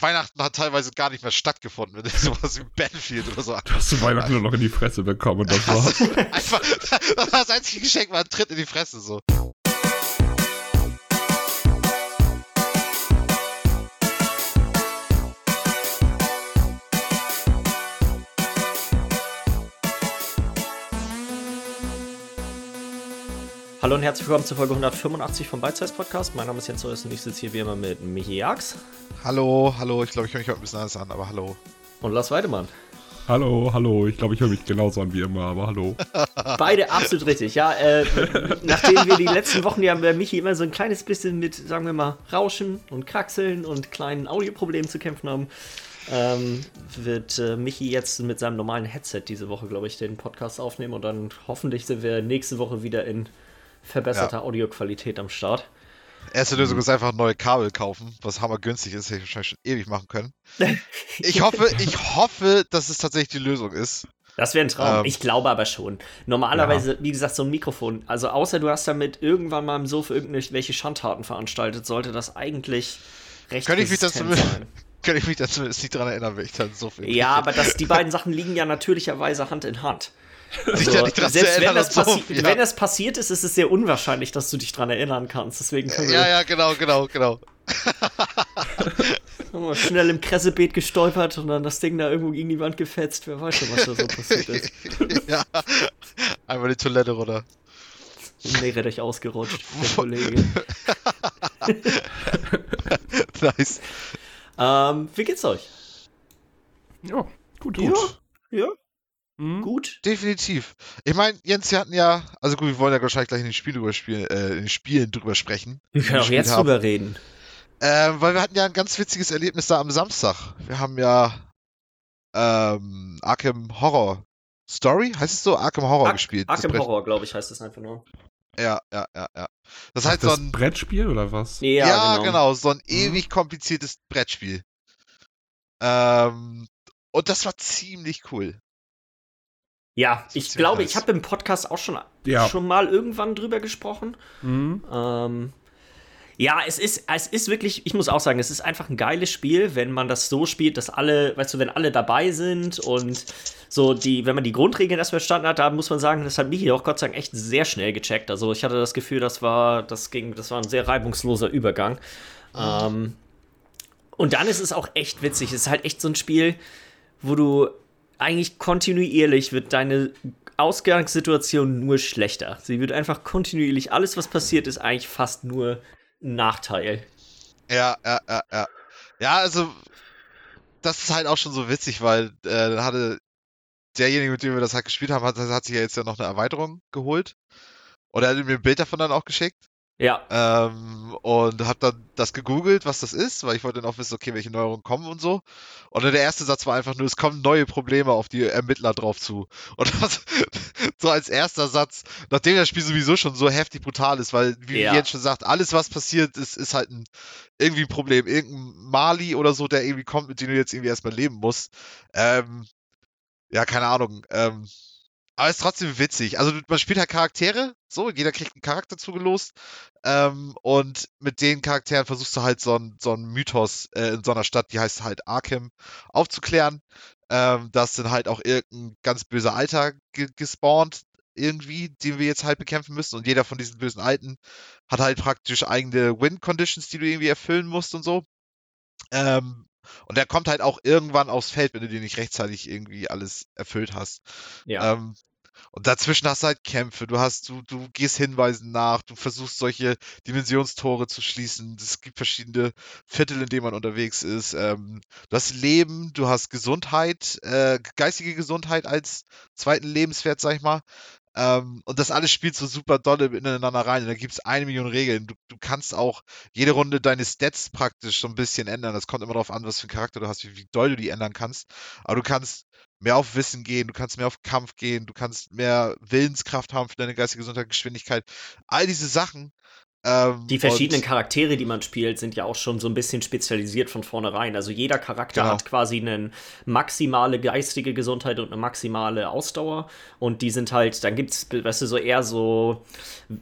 Weihnachten hat teilweise gar nicht mehr stattgefunden, wenn du sowas wie Battlefield oder so Du hast zu Weihnachten nur noch in die Fresse bekommen und das war's. Einfach, das, war das einzige Geschenk war ein Tritt in die Fresse, so. Hallo und herzlich willkommen zur Folge 185 vom Size Podcast. Mein Name ist Jens Röss und ich sitze hier wie immer mit Michi Jax Hallo, hallo, ich glaube, ich höre mich heute ein bisschen anders an, aber hallo. und Lars Weidemann. hallo, hallo. Ich glaube, ich höre mich genauso an wie immer, aber hallo. Beide absolut richtig. Ja, äh, nachdem wir die letzten Wochen ja bei Michi immer so ein kleines bisschen mit, sagen wir mal, Rauschen und Kraxeln und kleinen Audioproblemen zu kämpfen haben, ähm, wird äh, Michi jetzt mit seinem normalen Headset diese Woche, glaube ich, den Podcast aufnehmen und dann hoffentlich sind wir nächste Woche wieder in verbesserter Ja. Audioqualität am Start. Erste Lösung ist einfach neue Kabel kaufen, was hammergünstig ist, hätte ich wahrscheinlich schon ewig machen können. Ich hoffe, ich hoffe, dass es tatsächlich die Lösung ist. Das wäre ein Traum. Ähm, ich glaube aber schon. Normalerweise, wie gesagt, so ein Mikrofon. Also außer du hast damit irgendwann mal im Sofa irgendwelche Schandtaten veranstaltet, sollte das eigentlich recht Könnte ich mich dazu- sein. Kann ich mich da zumindest nicht dran erinnern, wenn ich dann so viel. Ja, aber das, die beiden Sachen liegen ja natürlicherweise Hand in Hand. Sich Also, ja nicht dran zu selbst wenn das, so, passi ja. wenn das passiert ist, ist es sehr unwahrscheinlich, dass du dich dran erinnern kannst. Deswegen können wir Ja, ja, genau, genau, genau. haben wir schnell im Kressebeet gestolpert und dann das Ding da irgendwo gegen die Wand gefetzt. Wer weiß schon, was da so passiert ist. ja. Einmal die Toilette runter. Im Meerrettich ausgerutscht, der Kollege. nice. Ähm, wie geht's euch? Ja, gut, Ja. gut. Ja, Hm? gut. Definitiv. Ich meine, Jens, wir hatten ja, also gut, wir wollen ja wahrscheinlich gleich in den, Spiel drüber spielen, äh, in den Spielen drüber sprechen. Wir können auch jetzt haben. drüber reden. Ähm, weil wir hatten ja ein ganz witziges Erlebnis da am Samstag. Wir haben ja ähm, Arkham Horror Story, heißt es so? Arkham Horror Ar gespielt. das Arkham. Horror, glaube ich, heißt es einfach nur. Ja, ja, ja, ja. Das heißt so das ein, Brettspiel oder was? ja, genau. so Mhm. ein ewig kompliziertes Brettspiel. Ähm, und das war ziemlich cool. Ja, ich glaube, ich habe im Podcast auch schon, Ja. schon mal irgendwann drüber gesprochen. Hm? Ähm, ja, es ist, es ist wirklich, ich muss auch sagen, es ist einfach ein geiles Spiel, wenn man das so spielt, dass alle, weißt du, wenn alle dabei sind und so die, wenn man die Grundregeln erst verstanden hat, da muss man sagen, das hat Michi auch Gott sei Dank echt sehr schnell gecheckt. Also ich hatte das Gefühl, das war, das ging, das war ein sehr reibungsloser Übergang. Ähm, und dann ist es auch echt witzig. Es ist halt echt so ein Spiel, wo du eigentlich kontinuierlich wird deine Ausgangssituation nur schlechter. Sie wird einfach kontinuierlich, alles was passiert, ist eigentlich fast nur ein Nachteil. Ja, ja, ja, ja. Ja, also, das ist halt auch schon so witzig, weil äh, hatte derjenige, mit dem wir das halt gespielt haben, hat, hat sich ja jetzt ja noch eine Erweiterung geholt. Und er hat mir ein Bild davon dann auch geschickt. Ja, Ähm, und hab dann das gegoogelt, was das ist, weil ich wollte dann auch wissen, okay, welche Neuerungen kommen und so. Und dann der erste Satz war einfach nur, es kommen neue Probleme auf die Ermittler drauf zu. Und das so als erster Satz, nachdem das Spiel sowieso schon so heftig brutal ist, weil, wie Ja. Jens schon sagt, alles, was passiert, ist, ist halt ein, irgendwie ein Problem. Irgendein Mali oder so, der irgendwie kommt, mit dem du jetzt irgendwie erstmal leben musst. Ähm, ja, keine Ahnung. Ähm, aber ist trotzdem witzig. Also man spielt halt Charaktere, so, jeder kriegt einen Charakter zugelost. Ähm, und mit den Charakteren versuchst du halt so einen so Mythos äh, in so einer Stadt, die heißt halt Arkham, aufzuklären. Ähm, da ist dann halt auch irgendein ganz böser Alter ge gespawnt, irgendwie, den wir jetzt halt bekämpfen müssen. Und jeder von diesen bösen Alten hat halt praktisch eigene Win-Conditions, die du irgendwie erfüllen musst und so. Ähm, und der kommt halt auch irgendwann aufs Feld, wenn du dir nicht rechtzeitig irgendwie alles erfüllt hast. ja. Ähm, und dazwischen hast du halt Kämpfe, du hast, du, du gehst Hinweisen nach, du versuchst solche Dimensionstore zu schließen. Es gibt verschiedene Viertel, in denen man unterwegs ist. Ähm, du hast Leben, du hast Gesundheit, äh, geistige Gesundheit als zweiten Lebenswert, sag ich mal. Ähm, und das alles spielt so super dolle ineinander rein. Und da gibt es eine Million Regeln. Du, du kannst auch jede Runde deine Stats praktisch so ein bisschen ändern. Das kommt immer darauf an, was für einen Charakter du hast, wie, wie doll du die ändern kannst. Aber du kannst mehr auf Wissen gehen, du kannst mehr auf Kampf gehen, du kannst mehr Willenskraft haben für deine geistige Gesundheit, Geschwindigkeit. All diese Sachen Ähm, Die verschiedenen Charaktere, die man spielt, sind ja auch schon so ein bisschen spezialisiert von vornherein. Also jeder Charakter Genau. hat quasi eine maximale geistige Gesundheit und eine maximale Ausdauer. Und die sind halt, dann gibt es, weißt du, so eher so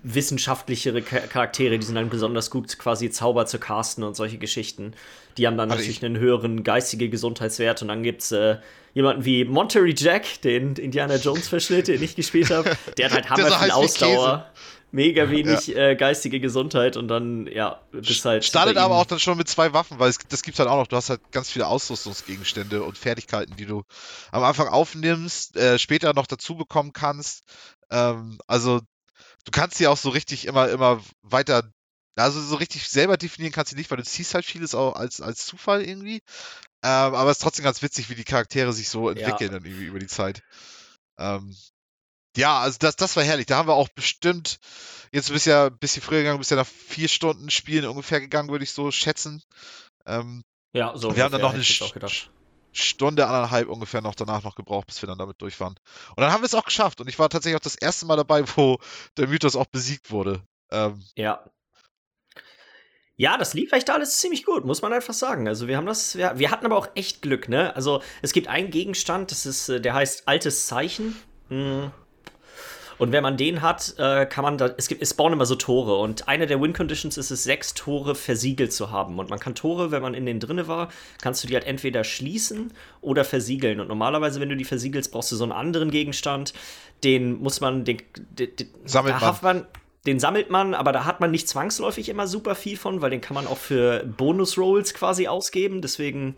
wissenschaftlichere Cha- Charaktere, die sind dann besonders gut, quasi Zauber zu casten und solche Geschichten. Die haben dann Also natürlich ich- einen höheren geistige Gesundheitswert. Und dann gibt es äh, jemanden wie Monterey Jack, den Indiana Jones-Verschnitt, den ich gespielt habe. Der hat halt hammer viel Ausdauer. Mega wenig äh, geistige Gesundheit und dann, ja, bist halt. Startet aber auch dann schon mit zwei Waffen, weil es, das gibt's halt auch noch. Du hast halt ganz viele Ausrüstungsgegenstände und Fertigkeiten, die du am Anfang aufnimmst, äh, später noch dazu bekommen kannst. Ähm, also du kannst sie auch so richtig immer, immer weiter, also so richtig selber definieren kannst du nicht, weil du ziehst halt vieles auch als, als Zufall irgendwie. Ähm, aber es ist trotzdem ganz witzig, wie die Charaktere sich so entwickeln dann irgendwie über die Zeit. Ähm, ja, also das, das war herrlich. Da haben wir auch bestimmt, jetzt bist ja ein bisschen früher gegangen, bist ja nach vier Stunden Spielen ungefähr gegangen, würde ich so schätzen. Ähm, Ja, so. wir haben dann noch eine. Stunde, anderthalb ungefähr noch danach noch gebraucht, bis wir dann damit durch waren. Und dann haben wir es auch geschafft. Und ich war tatsächlich auch das erste Mal dabei, wo der Mythos auch besiegt wurde. Ähm, Ja. Ja, das lief echt alles ziemlich gut, muss man einfach sagen. Also wir haben das, wir, wir hatten aber auch echt Glück, ne? Also es gibt einen Gegenstand, das ist, äh, der heißt altes Zeichen. Mm. Und wenn man den hat, äh, kann man da, es gibt, es spawnen immer so Tore und eine der Win-Conditions ist es, sechs Tore versiegelt zu haben. Und man kann Tore, wenn man in den drinne war, kannst du die halt entweder schließen oder versiegeln. Und normalerweise, wenn du die versiegelst, brauchst du so einen anderen Gegenstand. Den muss man, den, den, den Sammelt man. man. Den sammelt man, aber da hat man nicht zwangsläufig immer super viel von, weil den kann man auch für Bonus-Rolls quasi ausgeben. Deswegen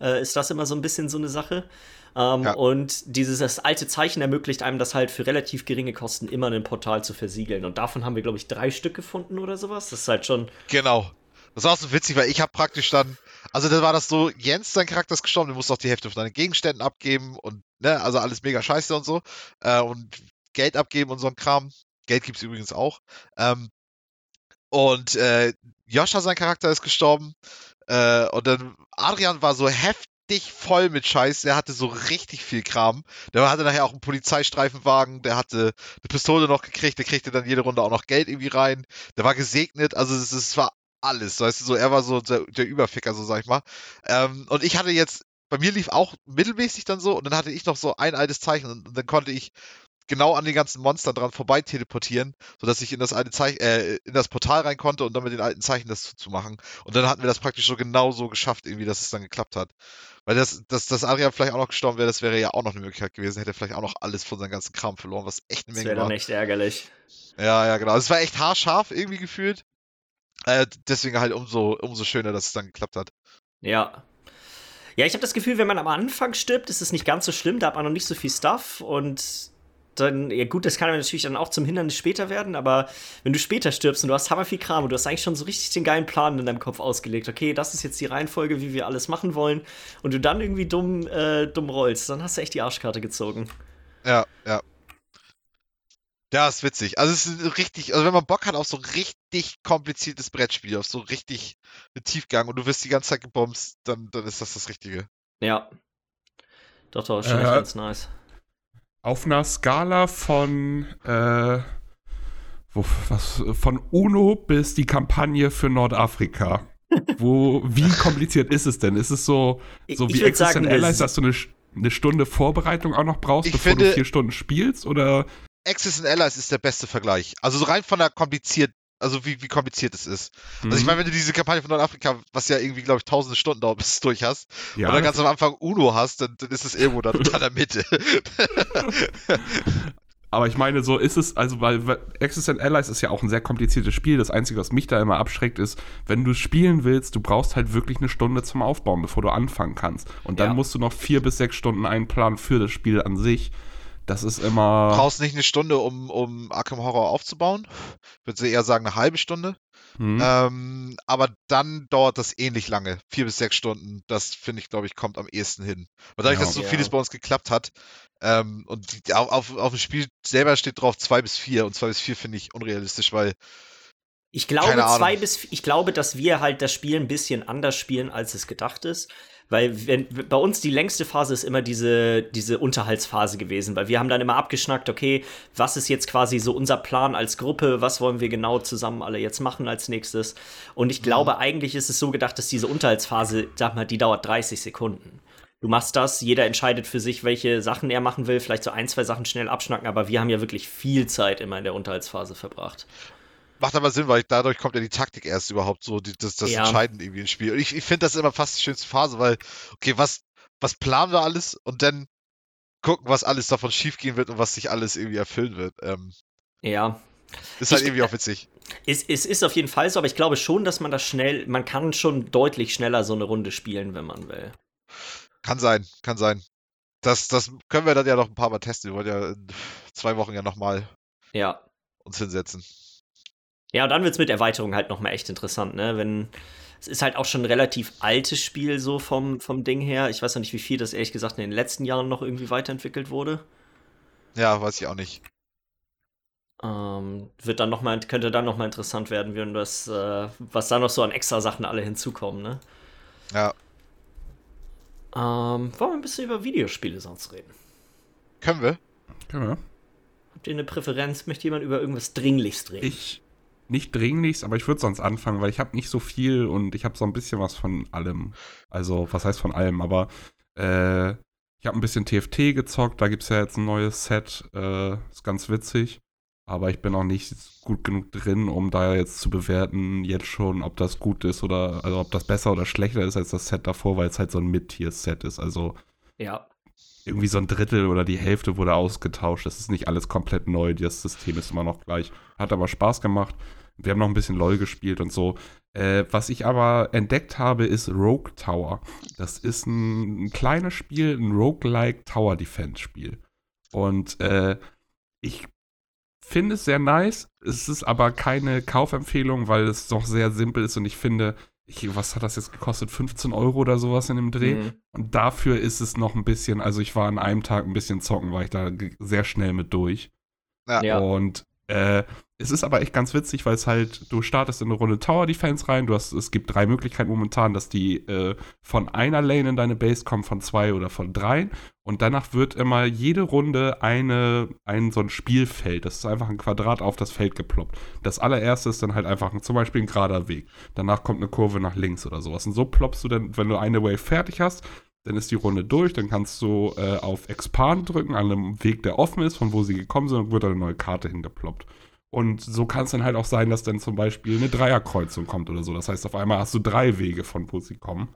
äh, ist das immer so ein bisschen so eine Sache. Ähm, Ja. Und dieses das alte Zeichen ermöglicht einem das halt für relativ geringe Kosten immer ein Portal zu versiegeln. Und davon haben wir, glaube ich, drei Stück gefunden oder sowas. Das ist halt schon. genau. Das war auch so witzig, weil ich habe praktisch dann, also da war das so, Jens, sein Charakter ist gestorben, du musst auch die Hälfte von deinen Gegenständen abgeben und, ne, also alles mega scheiße und so. Äh, und Geld abgeben und so ein Kram. Geld gibt's übrigens auch. Ähm, und äh, Joscha, sein Charakter, ist gestorben. Äh, und dann Adrian war so heftig voll mit Scheiß. Der hatte so richtig viel Kram. Der hatte nachher auch einen Polizeistreifenwagen. Der hatte eine Pistole noch gekriegt. Der kriegte dann jede Runde auch noch Geld irgendwie rein. Der war gesegnet. Also es, es war alles. Weißt du, so er war so der, der Überficker, so sag ich mal. Ähm, und ich hatte jetzt, bei mir lief auch mittelmäßig dann so. Und dann hatte ich noch so ein altes Zeichen. Und, und dann konnte ich genau an den ganzen Monstern dran vorbei teleportieren, sodass ich in das alte Zeichen, äh, in das Portal rein konnte und dann mit den alten Zeichen das zu machen. Und dann hatten wir das praktisch so genau so geschafft, irgendwie, dass es dann geklappt hat. Weil das, dass, dass Adrian vielleicht auch noch gestorben wäre, das wäre ja auch noch eine Möglichkeit gewesen, hätte vielleicht auch noch alles von seinem ganzen Kram verloren, was echt eine Das Menge wäre war. dann echt ärgerlich. Ja, ja, genau. Also es war echt haarscharf irgendwie gefühlt. Äh, deswegen halt umso, umso schöner, dass es dann geklappt hat. Ja. Ja, ich habe das Gefühl, wenn man am Anfang stirbt, ist es nicht ganz so schlimm. Da hat man noch nicht so viel Stuff und dann, ja gut, das kann aber natürlich dann auch zum Hindernis später werden, aber wenn du später stirbst und du hast hammer viel Kram und du hast eigentlich schon so richtig den geilen Plan in deinem Kopf ausgelegt, okay, das ist jetzt die Reihenfolge, wie wir alles machen wollen, und du dann irgendwie dumm, äh, dumm rollst, dann hast du echt die Arschkarte gezogen. Ja, ja. Ja, ist witzig. Also es ist richtig, also wenn man Bock hat auf so richtig kompliziertes Brettspiel, auf so richtig mit Tiefgang und du wirst die ganze Zeit gebomst, dann, dann ist das das Richtige. Ja. Doch, doch, ist schon Äh, echt ganz nice. Auf einer Skala von, äh, wo, was, von UNO bis die Kampagne für Nordafrika. Wo, wie kompliziert ist es denn? Ist es so, so Ich wie Existent Allies, es- dass du eine, eine Stunde Vorbereitung auch noch brauchst, bevor finde- du vier Stunden spielst? Oder Axis and Allies ist der beste Vergleich. Also so rein von der kompliziert, also wie, wie kompliziert es ist. Also ich Mhm. meine, wenn du diese Kampagne von Nordafrika, was ja irgendwie, glaube ich, tausende Stunden dauert, bis du es durch hast, ja, und dann ganz am Anfang UNO hast, dann, dann ist es irgendwo da, da in der Mitte. Aber ich meine, so ist es, also weil Existent Allies ist ja auch ein sehr kompliziertes Spiel. Das Einzige, was mich da immer abschreckt, ist, wenn du es spielen willst, du brauchst halt wirklich eine Stunde zum Aufbauen, bevor du anfangen kannst. Und dann Ja. musst du noch vier bis sechs Stunden einplanen für das Spiel an sich. Das ist immer. brauchst nicht eine Stunde, um, um Arkham Horror aufzubauen. Ich würde eher sagen, eine halbe Stunde. Hm. Ähm, aber dann dauert das ähnlich lange. Vier bis sechs Stunden. Das finde ich, glaube ich, kommt am ehesten hin. Weil dadurch, Ja. dass so Ja. vieles bei uns geklappt hat, ähm, und die, auf, auf, auf dem Spiel selber steht drauf zwei bis vier. Und zwei bis vier finde ich unrealistisch, weil Ich glaube, zwei bis ich glaube, dass wir halt das Spiel ein bisschen anders spielen, als es gedacht ist. Weil wenn, bei uns die längste Phase ist immer diese, diese Unterhaltsphase gewesen, weil wir haben dann immer abgeschnackt, okay, was ist jetzt quasi so unser Plan als Gruppe, was wollen wir genau zusammen alle jetzt machen als nächstes. Und ich glaube, eigentlich ist es so gedacht, dass diese Unterhaltsphase, sag mal, die dauert 30 Sekunden. Du machst das, jeder entscheidet für sich, welche Sachen er machen will, vielleicht so ein, zwei Sachen schnell abschnacken, aber wir haben ja wirklich viel Zeit immer in der Unterhaltsphase verbracht. Macht aber Sinn, weil dadurch kommt ja die Taktik erst überhaupt so, die, das, das Ja. Entscheidend irgendwie ins Spiel. Und ich, ich finde das immer fast die schönste Phase, weil, okay, was, was planen wir alles und dann gucken, was alles davon schiefgehen wird und was sich alles irgendwie erfüllen wird. Ähm, Ja, ist halt Ich- irgendwie auch witzig. Es, es ist auf jeden Fall so, aber ich glaube schon, dass man das schnell, man kann schon deutlich schneller so eine Runde spielen, wenn man will. Kann sein, kann sein. Das, das können wir dann ja noch ein paar Mal testen. Wir wollen ja in zwei Wochen ja nochmal Ja. uns hinsetzen. Ja, und dann wird es mit Erweiterung halt nochmal echt interessant, ne? Wenn. Es ist halt auch schon ein relativ altes Spiel, so vom, vom Ding her. Ich weiß noch nicht, wie viel das ehrlich gesagt in den letzten Jahren noch irgendwie weiterentwickelt wurde. Ja, weiß ich auch nicht. Ähm, wird dann noch mal, könnte dann nochmal interessant werden, wenn das, äh, was da noch so an extra Sachen alle hinzukommen, ne? Ja, Ähm, wollen wir ein bisschen über Videospiele sonst reden? können wir? Können wir? Habt ihr eine Präferenz? Möchte jemand über irgendwas Dringlichst reden? Ich nicht dringlichst, aber ich würde sonst anfangen, weil ich habe nicht so viel und ich habe so ein bisschen was von allem. Also, was heißt von allem, aber äh, ich habe ein bisschen TFT gezockt, da gibt es ja jetzt ein neues Set, äh, ist ganz witzig. Aber ich bin auch nicht gut genug drin, um da jetzt zu bewerten, jetzt schon, ob das gut ist oder, also ob das besser oder schlechter ist als das Set davor, weil es halt so ein Mid-Tier-Set ist. Also ja. Irgendwie so ein Drittel oder die Hälfte wurde ausgetauscht. Das ist nicht alles komplett neu. Das System ist immer noch gleich. Hat aber Spaß gemacht. Wir haben noch ein bisschen LOL gespielt und so. Äh, was ich aber entdeckt habe, ist Rogue Tower. Das ist ein, ein kleines Spiel, ein Roguelike Tower Defense Spiel. Und äh, ich finde es sehr nice. Es ist aber keine Kaufempfehlung, weil es doch sehr simpel ist und ich finde, ich, was hat das jetzt gekostet? 15 Euro oder sowas in dem Dreh? Mhm. Und dafür ist es noch ein bisschen, also ich war an einem Tag ein bisschen zocken, war ich da sehr schnell mit durch. Ja. Ja. Und äh, es ist aber echt ganz witzig, weil es halt, du startest in eine Runde Tower Defense rein, du hast, es gibt drei Möglichkeiten momentan, dass die äh, von einer Lane in deine Base kommen, von zwei oder von dreien. Und danach wird immer jede Runde eine, ein so ein Spielfeld, das ist einfach ein Quadrat auf das Feld geploppt. Das allererste ist dann halt einfach ein, zum Beispiel ein gerader Weg. Danach kommt eine Kurve nach links oder sowas. Und so ploppst du dann, wenn du eine Wave fertig hast, dann ist die Runde durch, dann kannst du äh, auf Expand drücken, an einem Weg, der offen ist, von wo sie gekommen sind, und wird eine neue Karte hingeploppt. Und so kann es dann halt auch sein, dass dann zum Beispiel eine Dreierkreuzung kommt oder so. Das heißt, auf einmal hast du drei Wege, von wo sie kommen.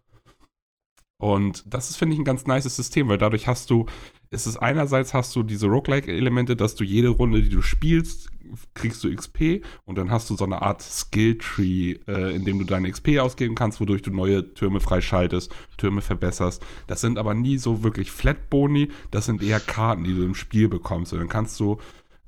Und das ist, finde ich, ein ganz nices System, weil dadurch hast du, ist es einerseits hast du diese Roguelike-Elemente, dass du jede Runde, die du spielst, kriegst du XP und dann hast du so eine Art Skill-Tree, äh, in dem du deine XP ausgeben kannst, wodurch du neue Türme freischaltest, Türme verbesserst. Das sind aber nie so wirklich Flat-Boni, das sind eher Karten, die du im Spiel bekommst. Und dann kannst du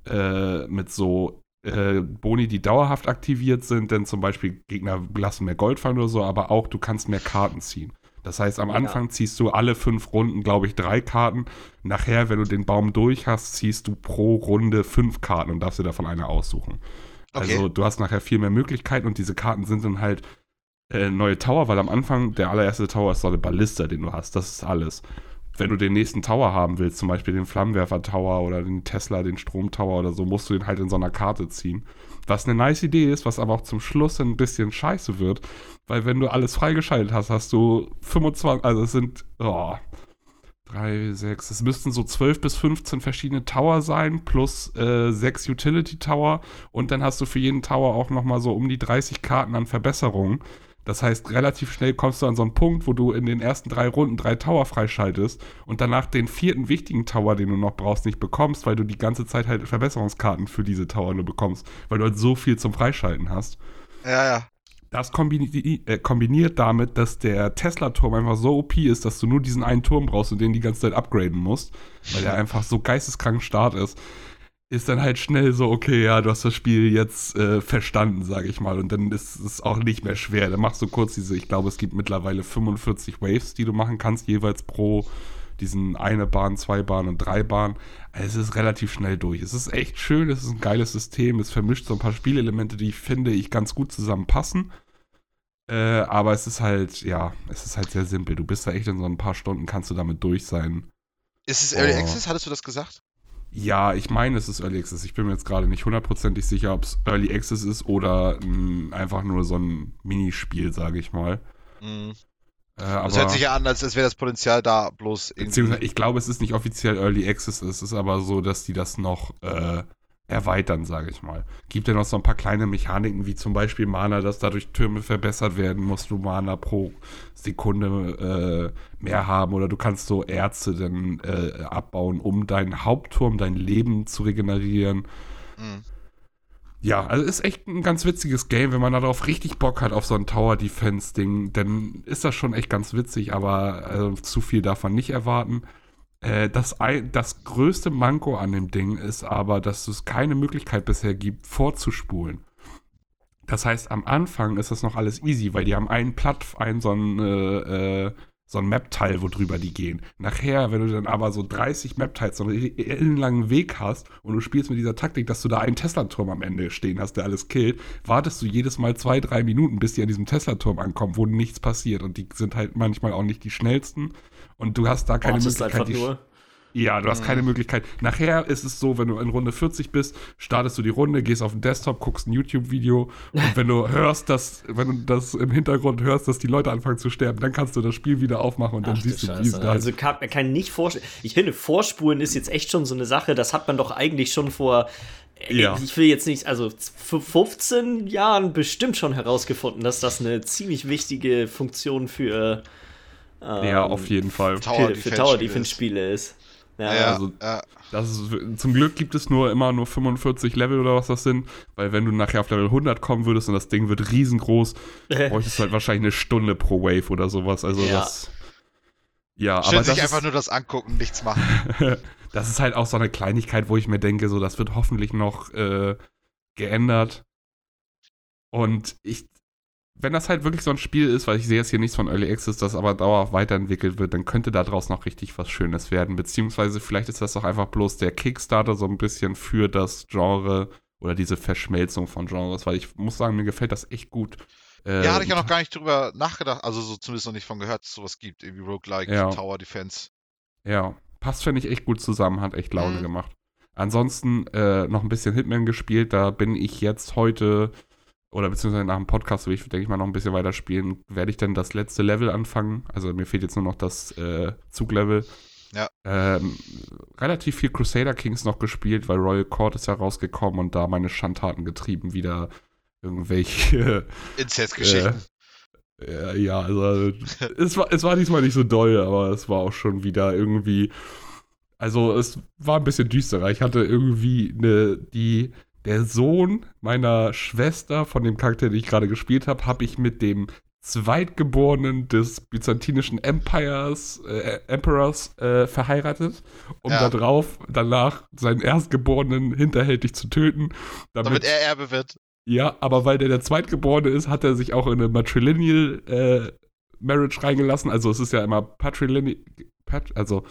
äh, mit so äh, Boni, die dauerhaft aktiviert sind, denn zum Beispiel Gegner lassen mehr Gold fallen oder so, aber auch du kannst mehr Karten ziehen. Das heißt, am Ja. Anfang ziehst du alle fünf Runden, glaube ich, drei Karten. Nachher, wenn du den Baum durch hast, ziehst du pro Runde fünf Karten und darfst dir davon eine aussuchen. Okay. Also du hast nachher viel mehr Möglichkeiten und diese Karten sind dann halt äh, neue Tower, weil am Anfang der allererste Tower ist so eine Ballista, den du hast. Das ist alles. Wenn du den nächsten Tower haben willst, zum Beispiel den Flammenwerfer-Tower oder den Tesla, den Strom-Tower oder so, musst du den halt in so einer Karte ziehen. Was eine nice Idee ist, was aber auch zum Schluss ein bisschen scheiße wird, weil wenn du alles freigeschaltet hast, hast du 25, also es sind, oh, 3, 6, es müssten so 12 bis 15 verschiedene Tower sein, plus äh, 6 Utility Tower und dann hast du für jeden Tower auch nochmal so um die 30 Karten an Verbesserungen. Das heißt, relativ schnell kommst du an so einen Punkt, wo du in den ersten drei Runden drei Tower freischaltest und danach den vierten wichtigen Tower, den du noch brauchst, nicht bekommst, weil du die ganze Zeit halt Verbesserungskarten für diese Tower nur bekommst, weil du halt so viel zum Freischalten hast. Ja, ja. Das kombini äh, kombiniert damit, dass der Tesla-Turm einfach so OP ist, dass du nur diesen einen Turm brauchst und den die ganze Zeit upgraden musst, weil der einfach so geisteskrank Start ist, ist dann halt schnell so, okay, ja, du hast das Spiel jetzt äh, verstanden, sage ich mal. Und dann ist es auch nicht mehr schwer. Dann machst du kurz diese, ich glaube, es gibt mittlerweile 45 Waves, die du machen kannst, jeweils pro diesen eine Bahn, zwei Bahn und drei Bahn. Also es ist relativ schnell durch. Es ist echt schön, es ist ein geiles System, es vermischt so ein paar Spielelemente, die ich finde, ich ganz gut zusammenpassen. Äh, aber es ist halt, ja, es ist halt sehr simpel. Du bist da echt in so ein paar Stunden, kannst du damit durch sein. Ist es Early Oh. Access? Hattest du das gesagt? Ja, ich meine, es ist Early Access. Ich bin mir jetzt gerade nicht hundertprozentig sicher, ob es Early Access ist oder mh, einfach nur so ein Minispiel, sage ich mal. Mhm. Äh, Das hört sich ja an, als, wäre das Potenzial da, bloß beziehungsweise, ich glaube, es ist nicht offiziell Early Access, es ist aber so, dass die das noch äh, erweitern, sage ich mal. Gibt ja noch so ein paar kleine Mechaniken, wie zum Beispiel Mana, dass dadurch Türme verbessert werden, musst du Mana pro Sekunde äh, mehr haben oder du kannst so Erze dann äh, abbauen, um deinen Hauptturm, dein Leben zu regenerieren. Mhm. Ja, also ist echt ein ganz witziges Game. Wenn man darauf richtig Bock hat, auf so ein Tower-Defense-Ding, dann ist das schon echt ganz witzig, aber äh, zu viel darf man nicht erwarten. Äh, das, das größte Manko an dem Ding ist aber, dass es keine Möglichkeit bisher gibt, vorzuspulen. Das heißt, am Anfang ist das noch alles easy, weil die haben einen Platt, einen so einen, äh, äh, so ein Map-Teil, wo drüber die gehen. Nachher, wenn du dann aber so 30 Map-Teils, so einen ellenlangen Weg hast und du spielst mit dieser Taktik, dass du da einen Tesla-Turm am Ende stehen hast, der alles killt, wartest du jedes Mal zwei, drei Minuten, bis die an diesem Tesla-Turm ankommen, wo nichts passiert. Und die sind halt manchmal auch nicht die schnellsten. Und du hast da keine Wartest Möglichkeit, einfach die nur. ja, du hast keine Möglichkeit. Nachher ist es so, wenn du in Runde 40 bist, startest du die Runde, gehst auf den Desktop, guckst ein YouTube-Video und wenn du hörst, dass, wenn du das im Hintergrund hörst, dass die Leute anfangen zu sterben, dann kannst du das Spiel wieder aufmachen und dann Ach, du siehst du, wie es Scheiße. da Also kann, man kann nicht vorstellen. Ich finde, Vorspulen ist jetzt echt schon so eine Sache, das hat man doch eigentlich schon vor. äh, Ja. Ich will jetzt nicht, also vor 15 Jahren bestimmt schon herausgefunden, dass das eine ziemlich wichtige Funktion für, Ja, auf jeden Fall. Tower für, Tower Spiel Defense ist. Spiele ist. Ja, Ja, also- ja. Das ist, zum Glück gibt es nur immer nur 45 Level oder was das sind, weil wenn du nachher auf Level 100 kommen würdest und das Ding wird riesengroß, bräuchtest du halt wahrscheinlich eine Stunde pro Wave oder sowas. Also Ja. das. Ja, aber Schön das sich ist, einfach nur das angucken, nichts machen. das ist halt auch so eine Kleinigkeit, wo ich mir denke, so, das wird hoffentlich noch äh, geändert. Und ich, wenn das halt wirklich so ein Spiel ist, weil ich sehe jetzt hier nichts von Early Access, das aber dauerhaft weiterentwickelt wird, dann könnte da draus noch richtig was Schönes werden. Beziehungsweise vielleicht ist das doch einfach bloß der Kickstarter so ein bisschen für das Genre oder diese Verschmelzung von Genres, weil ich muss sagen, mir gefällt das echt gut. Äh, ja, hatte ich ja noch gar nicht drüber nachgedacht, also so zumindest noch nicht von gehört, dass es sowas gibt, irgendwie Roguelike, Ja. Tower Defense. Ja, passt, finde ich, echt gut zusammen, hat echt Laune Mhm. gemacht. Ansonsten äh, noch ein bisschen Hitman gespielt, da bin ich jetzt heute, oder beziehungsweise nach dem Podcast, will ich, denke ich mal, noch ein bisschen weiter spielen, werde ich dann das letzte Level anfangen. Also mir fehlt jetzt nur noch das äh, Zuglevel. Ja. Ähm, relativ viel Crusader Kings noch gespielt, weil Royal Court ist ja rausgekommen und da meine Schandtaten getrieben, wieder irgendwelche Inzestgeschichten. ja, ja, also es war, es war diesmal nicht so doll, aber es war auch schon wieder irgendwie. Also es war ein bisschen düsterer. Ich hatte irgendwie eine, die, der Sohn meiner Schwester von dem Charakter, den ich gerade gespielt habe, habe ich mit dem Zweitgeborenen des byzantinischen Empires, äh, Emperors äh, verheiratet, um Ja. darauf danach seinen Erstgeborenen hinterhältig zu töten, Damit er Erbe wird. ja, aber weil der der Zweitgeborene ist, hat er sich auch in eine Matrilineal äh, Marriage reingelassen. Also es ist ja immer Patrilineal, Pat, also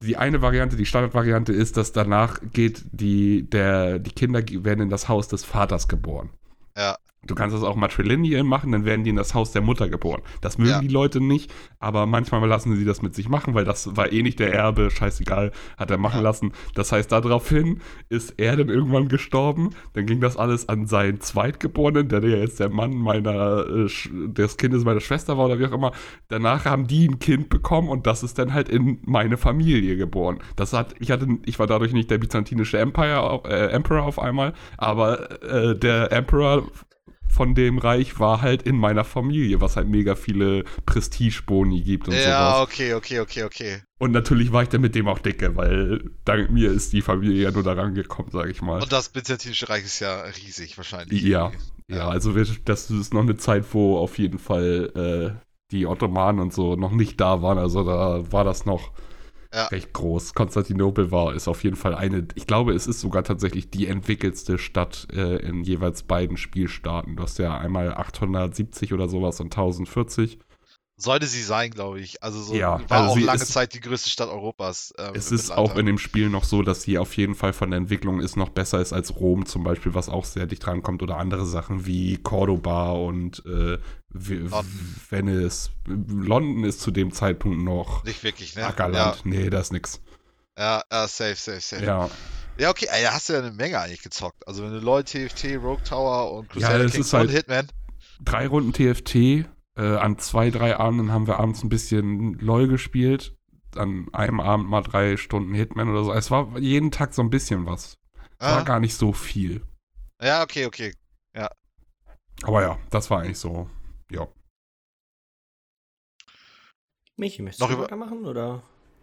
die eine Variante, die Standardvariante ist, dass danach geht die, der, die Kinder werden in das Haus des Vaters geboren. Ja. Du kannst das auch matrilineal machen, dann werden die in das Haus der Mutter geboren. Das mögen Ja. die Leute nicht, aber manchmal lassen sie das mit sich machen, weil das war eh nicht der Erbe, scheißegal, hat er machen Ja. lassen. Das heißt, daraufhin ist er dann irgendwann gestorben, dann ging das alles an seinen Zweitgeborenen, der ja jetzt der Mann meiner, äh, des Kindes meiner Schwester war oder wie auch immer. Danach haben die ein Kind bekommen und das ist dann halt in meine Familie geboren. Das hat, ich hatte, ich war dadurch nicht der byzantinische Empire, äh, Emperor auf einmal, aber äh, der Emperor von dem Reich war halt in meiner Familie, was halt mega viele Prestigeboni gibt und Ja, sowas. okay, okay, okay, okay. Und natürlich war ich dann mit dem auch dicke, weil dank mir ist die Familie ja nur daran gekommen, sag ich mal. Und das Byzantinische Reich ist ja riesig wahrscheinlich. Ja, Ja. ja, also das ist noch eine Zeit, wo auf jeden Fall äh, die Ottomanen und so noch nicht da waren. Also da war das noch Ja. recht groß. Konstantinopel war, ist auf jeden Fall eine, ich glaube, es ist sogar tatsächlich die entwickelste Stadt äh, in jeweils beiden Spielstaaten. Du hast ja einmal 870 oder sowas und 1040. Sollte sie sein, glaube ich. Also so Ja, war also auch lange ist- Zeit die größte Stadt Europas. ähm, Es ist auch in dem Spiel noch so, dass sie auf jeden Fall von der Entwicklung ist noch besser ist als Rom zum Beispiel, was auch sehr dicht rankommt oder andere Sachen wie Cordoba und äh. Venice. London ist zu dem Zeitpunkt noch Nicht wirklich, ne? Ackerland. Nee, das ist nix. Ja, ja, ja, safe, safe, safe. Ja, Ja, okay, da hast du ja eine Menge eigentlich gezockt. Also wenn du LoL, TFT, Rogue Tower und Ja, Crusader das Kings ist halt- und Hitman. drei Runden TFT. Äh, an zwei, drei Abenden haben wir abends ein bisschen LOL gespielt. An einem Abend mal drei Stunden Hitman oder so. Es war jeden Tag so ein bisschen was. Es war Ah, gar nicht so viel. ja, okay, okay. Aber ja, das war eigentlich so. Ja. Michi, möchtest Noch du weitermachen, oder?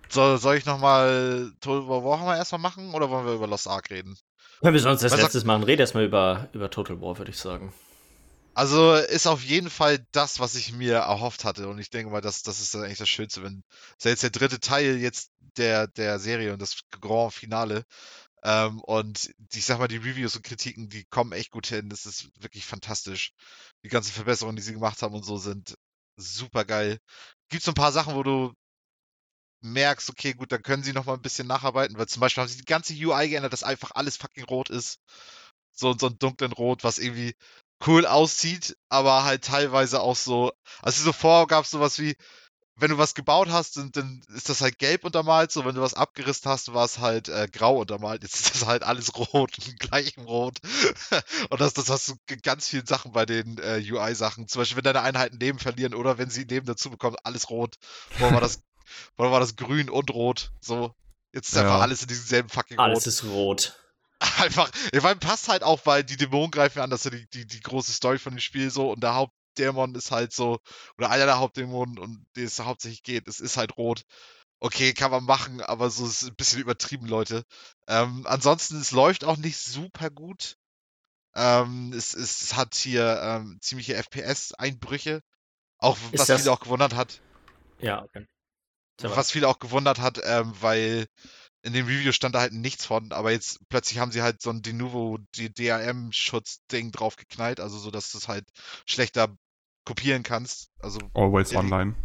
So, soll ich nochmal Total War Warhammer erstmal machen oder wollen wir über Lost Ark reden? Wenn wir sonst das Was letztes machen, red erstmal über, über Total War, würde ich sagen. Also ist auf jeden Fall das, was ich mir erhofft hatte. Und ich denke mal, das, das ist dann eigentlich das Schönste, wenn das ist der dritte Teil jetzt der, der Serie und das Grand Finale. Ähm, und ich sag mal, die Reviews und Kritiken, die kommen echt gut hin. Das ist wirklich fantastisch. Die ganzen Verbesserungen, die sie gemacht haben und so, sind super geil. Gibt so ein paar Sachen, wo du merkst, okay, gut, dann können sie noch mal ein bisschen nacharbeiten, weil zum Beispiel haben sie die ganze UI geändert, dass einfach alles fucking rot ist. So, so ein dunklen Rot, was irgendwie cool aussieht, aber halt teilweise auch so, also so vorher gab es sowas wie, wenn du was gebaut hast, dann, dann ist das halt gelb untermalt, so wenn du was abgerissen hast, war es halt äh, grau untermalt. Jetzt ist das halt alles rot, im gleichen Rot. Und das, das hast du ganz vielen Sachen bei den äh, UI-Sachen. Zum Beispiel, wenn deine Einheiten Leben verlieren oder wenn sie Leben dazu bekommen, alles rot. Vorher war das, vorher war das grün und rot. So. Jetzt ist Ja. einfach alles in diesem selben fucking Alles Rot. ist rot. Einfach, ich meine, passt halt auch, weil die Dämonen greifen an, das ist ja die, die, die große Story von dem Spiel so und der Hauptdämon ist halt so, oder einer der Hauptdämonen und den es hauptsächlich geht, es ist halt rot. Okay, kann man machen, aber so ist ein bisschen übertrieben, Leute. Ähm, ansonsten, es läuft auch nicht super gut. Ähm, es, es hat hier ähm, ziemliche FPS-Einbrüche. Auch Ist was das- viele auch gewundert hat. Ja, okay. Was viele auch gewundert hat, ähm, weil in dem Review stand da halt nichts von, aber jetzt plötzlich haben sie halt so ein Denuvo DRM-Schutz-Ding drauf geknallt, also so, dass du es halt schlechter kopieren kannst. Also Always die- online.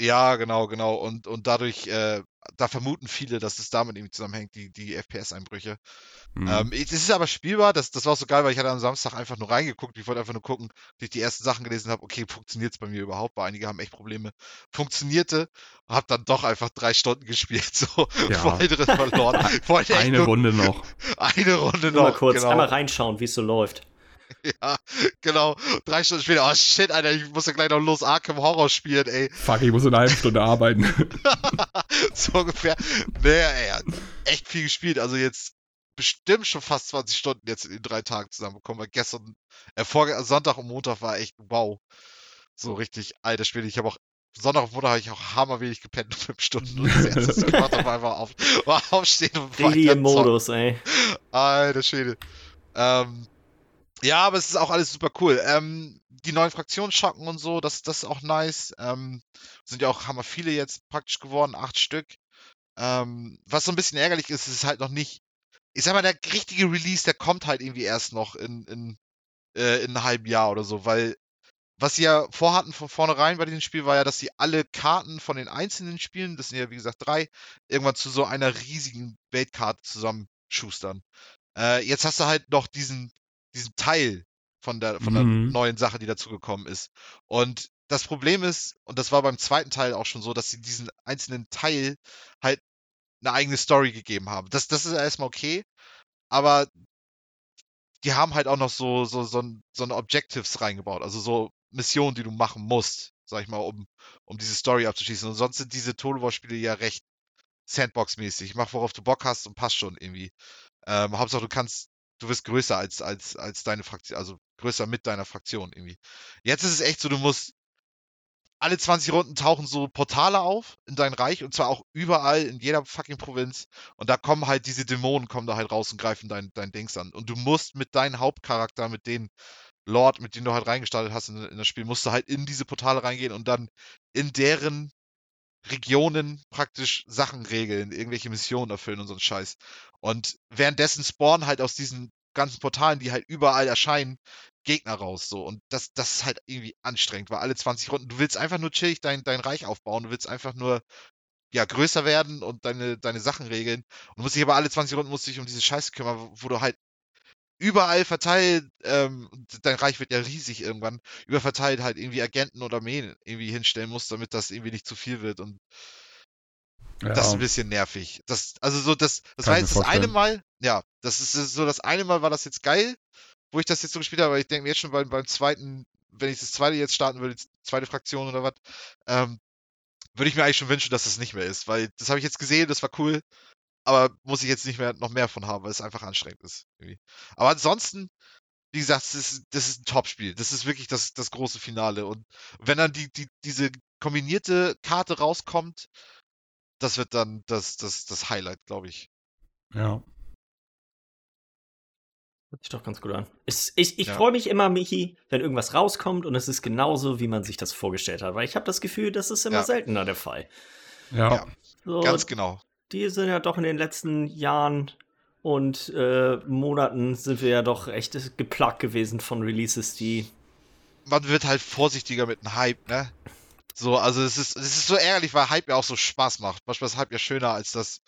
Ja, genau, genau. Und, und dadurch, äh, da vermuten viele, dass es damit irgendwie zusammenhängt, die, die FPS-Einbrüche. Mhm. Ähm, es ist aber spielbar, das, das war so geil, weil ich hatte am Samstag einfach nur reingeguckt. Ich wollte einfach nur gucken, wie ich die ersten Sachen gelesen habe, okay, funktioniert es bei mir überhaupt? Weil einige haben echt Probleme. Funktionierte, hab dann doch einfach drei Stunden gespielt, so Ja. drin verloren. Eine Runde noch. eine Runde Nur mal noch. kurz, genau. einmal reinschauen, wie es so läuft. Ja, genau. Drei Stunden später, oh shit, Alter, ich muss ja gleich noch los Arkham Horror spielen, ey. Fuck, ich muss in einer halben Stunde arbeiten. so ungefähr. Naja, ey, hat echt viel gespielt. Also jetzt bestimmt schon fast 20 Stunden jetzt in den drei Tagen zusammenbekommen, weil gestern, äh, vor, Sonntag und Montag war echt wow. So richtig alter Spiel. Ich habe auch Sonntag und Montag habe ich auch hammerwenig gepennt, fünf Stunden. Und das erste, was ich gemacht habe, war einfach auf, war aufstehen und weiter. Modus, ey. Alter Schwede. Ähm, ja, aber es ist auch alles super cool. Ähm, die neuen Fraktionen schocken und so, das, das ist auch nice. Ähm, sind ja auch, haben wir viele jetzt praktisch geworden, acht Stück. Ähm, was so ein bisschen ärgerlich ist, ist halt noch nicht, ich sag mal, der richtige Release, der kommt halt irgendwie erst noch in, in, äh, in einem halben Jahr oder so, weil was sie ja vorhatten von vornherein bei diesem Spiel war ja, dass sie alle Karten von den einzelnen Spielen, das sind ja wie gesagt drei, irgendwann zu so einer riesigen Weltkarte zusammenschustern. Äh, jetzt hast du halt noch diesen, diesen Teil von der, von der Mhm. neuen Sache, die dazugekommen ist. Und das Problem ist, und das war beim zweiten Teil auch schon so, dass sie diesen einzelnen Teil halt eine eigene Story gegeben haben. Das, das ist erstmal okay, aber die haben halt auch noch so, so, so, so eine Objectives reingebaut, also so Missionen, die du machen musst, sag ich mal, um, um diese Story abzuschließen. Und sonst sind diese Total War-Spiele ja recht Sandbox-mäßig. Mach, worauf du Bock hast und passt schon irgendwie. Ähm, Hauptsache, du kannst, du wirst größer als, als, als deine Fraktion, also größer mit deiner Fraktion irgendwie. Jetzt ist es echt so, du musst alle 20 Runden tauchen so Portale auf in dein Reich und zwar auch überall in jeder fucking Provinz und da kommen halt diese Dämonen kommen da halt raus und greifen dein, dein Dings an und du musst mit deinem Hauptcharakter, mit den Lord, mit denen du halt reingestartet hast in, in das Spiel, musst du halt in diese Portale reingehen und dann in deren Regionen praktisch Sachen regeln, irgendwelche Missionen erfüllen und so ein Scheiß. Und währenddessen spawnen halt aus diesen ganzen Portalen, die halt überall erscheinen, Gegner raus. So. Und das, das ist halt irgendwie anstrengend, weil alle 20 Runden, du willst einfach nur chillig dein, dein Reich aufbauen, du willst einfach nur ja, größer werden und deine, deine Sachen regeln. Und musst dich aber alle 20 Runden musst dich um diese Scheiße kümmern, wo du halt überall verteilt, ähm, dein Reich wird ja riesig irgendwann, überverteilt halt irgendwie Agenten oder Armeen irgendwie hinstellen musst, damit das irgendwie nicht zu viel wird und ja. das ist ein bisschen nervig. Das, also so, das, das war jetzt das eine Mal, ja, das ist so das eine Mal war das jetzt geil, wo ich das jetzt so gespielt habe, aber ich denke mir jetzt schon beim, beim zweiten, wenn ich das zweite jetzt starten würde, die zweite Fraktion oder was, ähm, würde ich mir eigentlich schon wünschen, dass das nicht mehr ist, weil das habe ich jetzt gesehen, das war cool, aber muss ich jetzt nicht mehr noch mehr von haben, weil es einfach anstrengend ist. Irgendwie. Aber ansonsten, wie gesagt, das ist, das ist ein Top-Spiel. Das ist wirklich das, das große Finale. Und wenn dann die, die, diese kombinierte Karte rauskommt, das wird dann das, das, das Highlight, glaube ich. Ja. Hört sich doch ganz gut an. Ich, ich, ich ja. freue mich immer, Michi, wenn irgendwas rauskommt und es ist genauso, wie man sich das vorgestellt hat. Weil ich habe das Gefühl, das ist immer ja. seltener der Fall. Ja. ja. So, ganz genau die sind ja doch in den letzten Jahren und äh, Monaten sind wir ja doch echt geplagt gewesen von Releases, die. Man wird halt vorsichtiger mit dem Hype, ne? So, also es ist, es ist so ärgerlich, weil Hype ja auch so Spaß macht. Manchmal ist Hype ja schöner als das,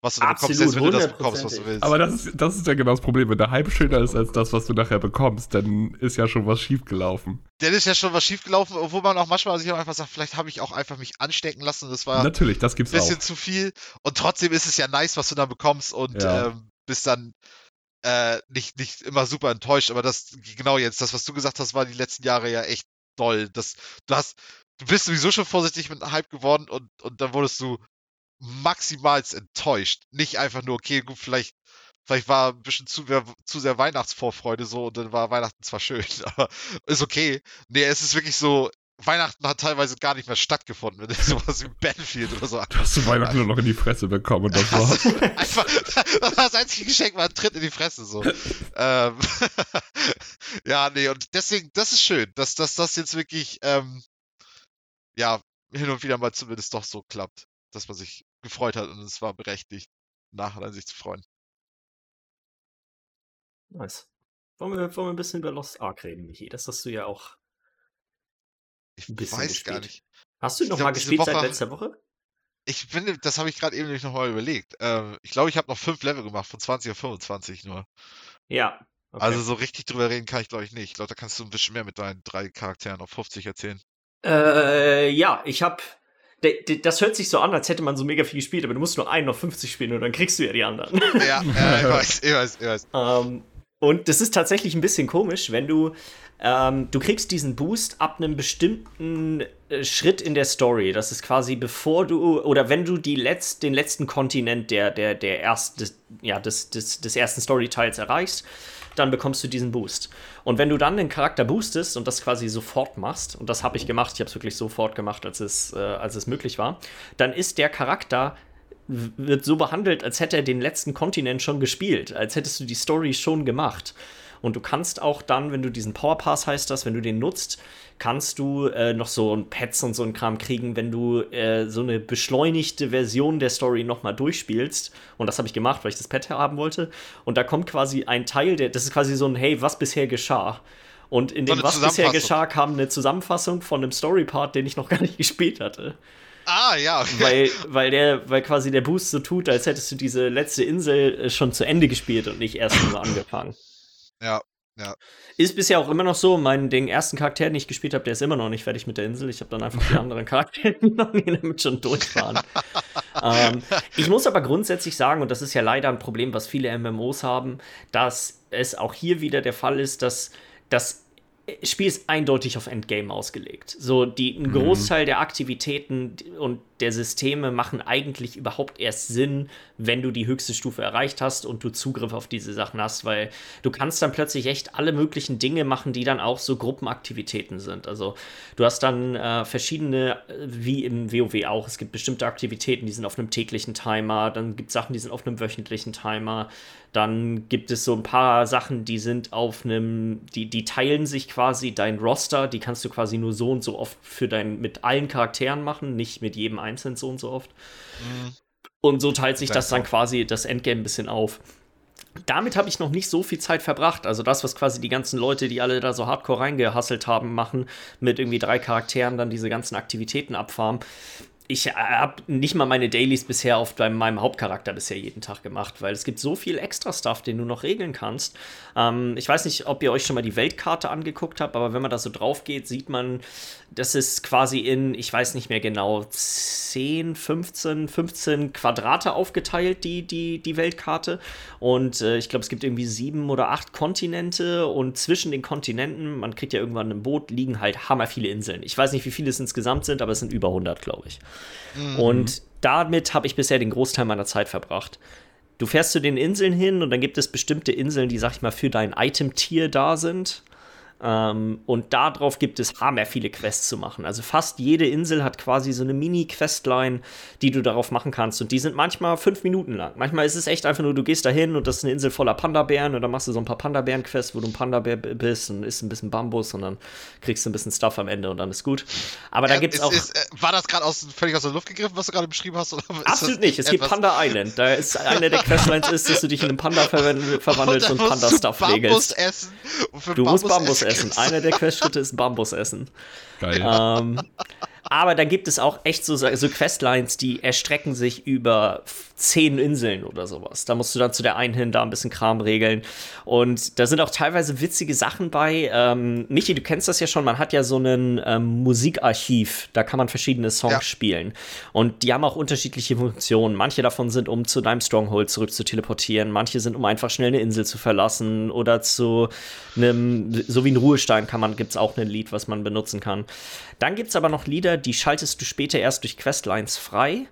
was du Absolut, bekommst, selbst wenn du das bekommst, was du willst. Aber das ist, das ist ja genau das Problem. Wenn der Hype schöner ist als das, was du nachher bekommst, dann ist ja schon was schiefgelaufen. Dann ist ja schon was schiefgelaufen, obwohl man auch manchmal sich auch einfach sagt, vielleicht habe ich auch einfach mich anstecken lassen. Das war Natürlich, das gibt's ein bisschen auch. zu viel. Und trotzdem ist es ja nice, was du da bekommst und ja. ähm, bist dann äh, nicht, nicht immer super enttäuscht. Aber das, genau jetzt, das, was du gesagt hast, war die letzten Jahre ja echt doll. Das, du hast, du bist sowieso schon vorsichtig mit dem Hype geworden und, und dann wurdest du maximalst enttäuscht. Nicht einfach nur, okay, gut, vielleicht, vielleicht war ein bisschen zu, zu sehr Weihnachtsvorfreude so und dann war Weihnachten zwar schön, aber ist okay. Nee, es ist wirklich so, Weihnachten hat teilweise gar nicht mehr stattgefunden, wenn du sowas wie Battlefield oder so Du hast du Weihnachten nur noch in die Fresse bekommen und das war's. Einfach, das einzige Geschenk war ein Tritt in die Fresse, so. ähm, ja, nee, und deswegen, das ist schön, dass, dass das jetzt wirklich, ähm, ja, hin und wieder mal zumindest doch so klappt, dass man sich gefreut hat und es war berechtigt, nachher sich zu freuen. Nice. Wollen wir, wollen wir ein bisschen über Lost Ark reden, Michi? Das hast du ja auch. Ich weiß gespielt. gar nicht. Hast du noch mal gespielt Woche, seit letzter Woche? Ich finde, das habe ich gerade eben noch mal überlegt. Ähm, ich glaube, ich habe noch fünf Level gemacht, von 20 auf 25 nur. Ja. Okay. Also so richtig drüber reden kann ich, glaube ich, nicht. Ich glaube, da kannst du ein bisschen mehr mit deinen drei Charakteren auf 50 erzählen. Äh, ja, ich habe das hört sich so an, als hätte man so mega viel gespielt, aber du musst nur einen auf 50 spielen und dann kriegst du ja die anderen. Ja, ja ich weiß, ich weiß, ich weiß. Ähm, und das ist tatsächlich ein bisschen komisch, wenn du ähm, du kriegst diesen Boost ab einem bestimmten äh, Schritt in der Story. Das ist quasi bevor du oder wenn du die letzt, den letzten Kontinent der, der, der erst, des, ja, des, des, des ersten Storyteils erreichst dann bekommst du diesen Boost. Und wenn du dann den Charakter boostest und das quasi sofort machst, und das habe ich gemacht, ich habe es wirklich sofort gemacht, als es, äh, als es möglich war, dann ist der Charakter wird so behandelt, als hätte er den letzten Kontinent schon gespielt, als hättest du die Story schon gemacht. Und du kannst auch dann, wenn du diesen Power Pass heißt das, wenn du den nutzt, kannst du äh, noch so ein Pets und so ein Kram kriegen, wenn du äh, so eine beschleunigte Version der Story nochmal durchspielst. Und das habe ich gemacht, weil ich das Pet haben wollte. Und da kommt quasi ein Teil, der, das ist quasi so ein Hey, was bisher geschah. Und in dem, was bisher geschah, kam eine Zusammenfassung von einem Story-Part, den ich noch gar nicht gespielt hatte. Ah, ja. Okay. Weil, weil, der, weil quasi der Boost so tut, als hättest du diese letzte Insel äh, schon zu Ende gespielt und nicht erst nur angefangen. Ja, ja. Ist bisher auch immer noch so. Mein, den ersten Charakter, den ich gespielt habe, der ist immer noch nicht fertig mit der Insel. Ich habe dann einfach die anderen Charaktere noch nie damit schon durchfahren. ähm, ich muss aber grundsätzlich sagen, und das ist ja leider ein Problem, was viele MMOs haben, dass es auch hier wieder der Fall ist, dass das Spiel ist eindeutig auf Endgame ausgelegt. So, die, ein mhm. Großteil mhm. der Aktivitäten und der Systeme machen eigentlich überhaupt erst Sinn, wenn du die höchste Stufe erreicht hast und du Zugriff auf diese Sachen hast, weil du kannst dann plötzlich echt alle möglichen Dinge machen, die dann auch so Gruppenaktivitäten sind. Also du hast dann äh, verschiedene, äh, wie im WoW auch, es gibt bestimmte Aktivitäten, die sind auf einem täglichen Timer, dann gibt es Sachen, die sind auf einem wöchentlichen Timer, dann gibt es so ein paar Sachen, die sind auf einem, die, die teilen sich quasi dein Roster, die kannst du quasi nur so und so oft für dein, mit allen Charakteren machen, nicht mit jedem einzeln so und so oft. Mhm. Und so teilt sich das dann quasi das Endgame ein bisschen auf. damit habe ich noch nicht so viel Zeit verbracht. Also das, was quasi die ganzen Leute, die alle da so hardcore reingehasselt haben, machen, mit irgendwie drei Charakteren dann diese ganzen Aktivitäten abfarmen ich äh, habe nicht mal meine Dailies bisher auf meinem Hauptcharakter bisher jeden Tag gemacht, weil es gibt so viel extra Stuff, den du noch regeln kannst. Ähm, ich weiß nicht, ob ihr euch schon mal die Weltkarte angeguckt habt, aber wenn man da so drauf geht, sieht man, das ist quasi in, ich weiß nicht mehr genau, 10, 15, 15 Quadrate aufgeteilt, die, die, die Weltkarte. Und äh, ich glaube, es gibt irgendwie sieben oder acht Kontinente und zwischen den Kontinenten, man kriegt ja irgendwann ein Boot, liegen halt hammer viele Inseln. Ich weiß nicht, wie viele es insgesamt sind, aber es sind über 100, glaube ich. Mhm. Und damit habe ich bisher den Großteil meiner Zeit verbracht. Du fährst zu den Inseln hin und dann gibt es bestimmte Inseln, die, sag ich mal, für dein Item-Tier da sind. Ähm, und darauf gibt es hammer viele Quests zu machen. Also fast jede Insel hat quasi so eine Mini-Questline, die du darauf machen kannst. Und die sind manchmal fünf Minuten lang. Manchmal ist es echt einfach nur, du gehst da hin und das ist eine Insel voller Panda-Bären und dann machst du so ein paar Panda-Bären-Quests, wo du ein Panda-Bär bist und isst ein bisschen Bambus und dann kriegst du ein bisschen Stuff am Ende und dann ist gut. Aber da gibt es auch. Ist, äh, war das gerade völlig aus der Luft gegriffen, was du gerade beschrieben hast? Absolut nicht. Es gibt Panda Island. Da ist eine der Questlines ist, dass du dich in einen Panda verwandelst und, und Panda-Stuff regelst. Essen du musst Bambus essen essen. Einer der Questschritte ist Bambus essen. Geil. Ähm, aber da gibt es auch echt so, so Questlines, die erstrecken sich über zehn Inseln oder sowas. Da musst du dann zu der einen hin, da ein bisschen Kram regeln. Und da sind auch teilweise witzige Sachen bei. Ähm, Michi, du kennst das ja schon, man hat ja so ein ähm, Musikarchiv, da kann man verschiedene Songs ja. spielen. Und die haben auch unterschiedliche Funktionen. Manche davon sind, um zu deinem Stronghold zurück zu teleportieren. Manche sind, um einfach schnell eine Insel zu verlassen oder zu einem, so wie ein Ruhestein kann man, gibt es auch ein Lied, was man benutzen kann. Dann gibt es aber noch Lieder, die schaltest du später erst durch Questlines frei.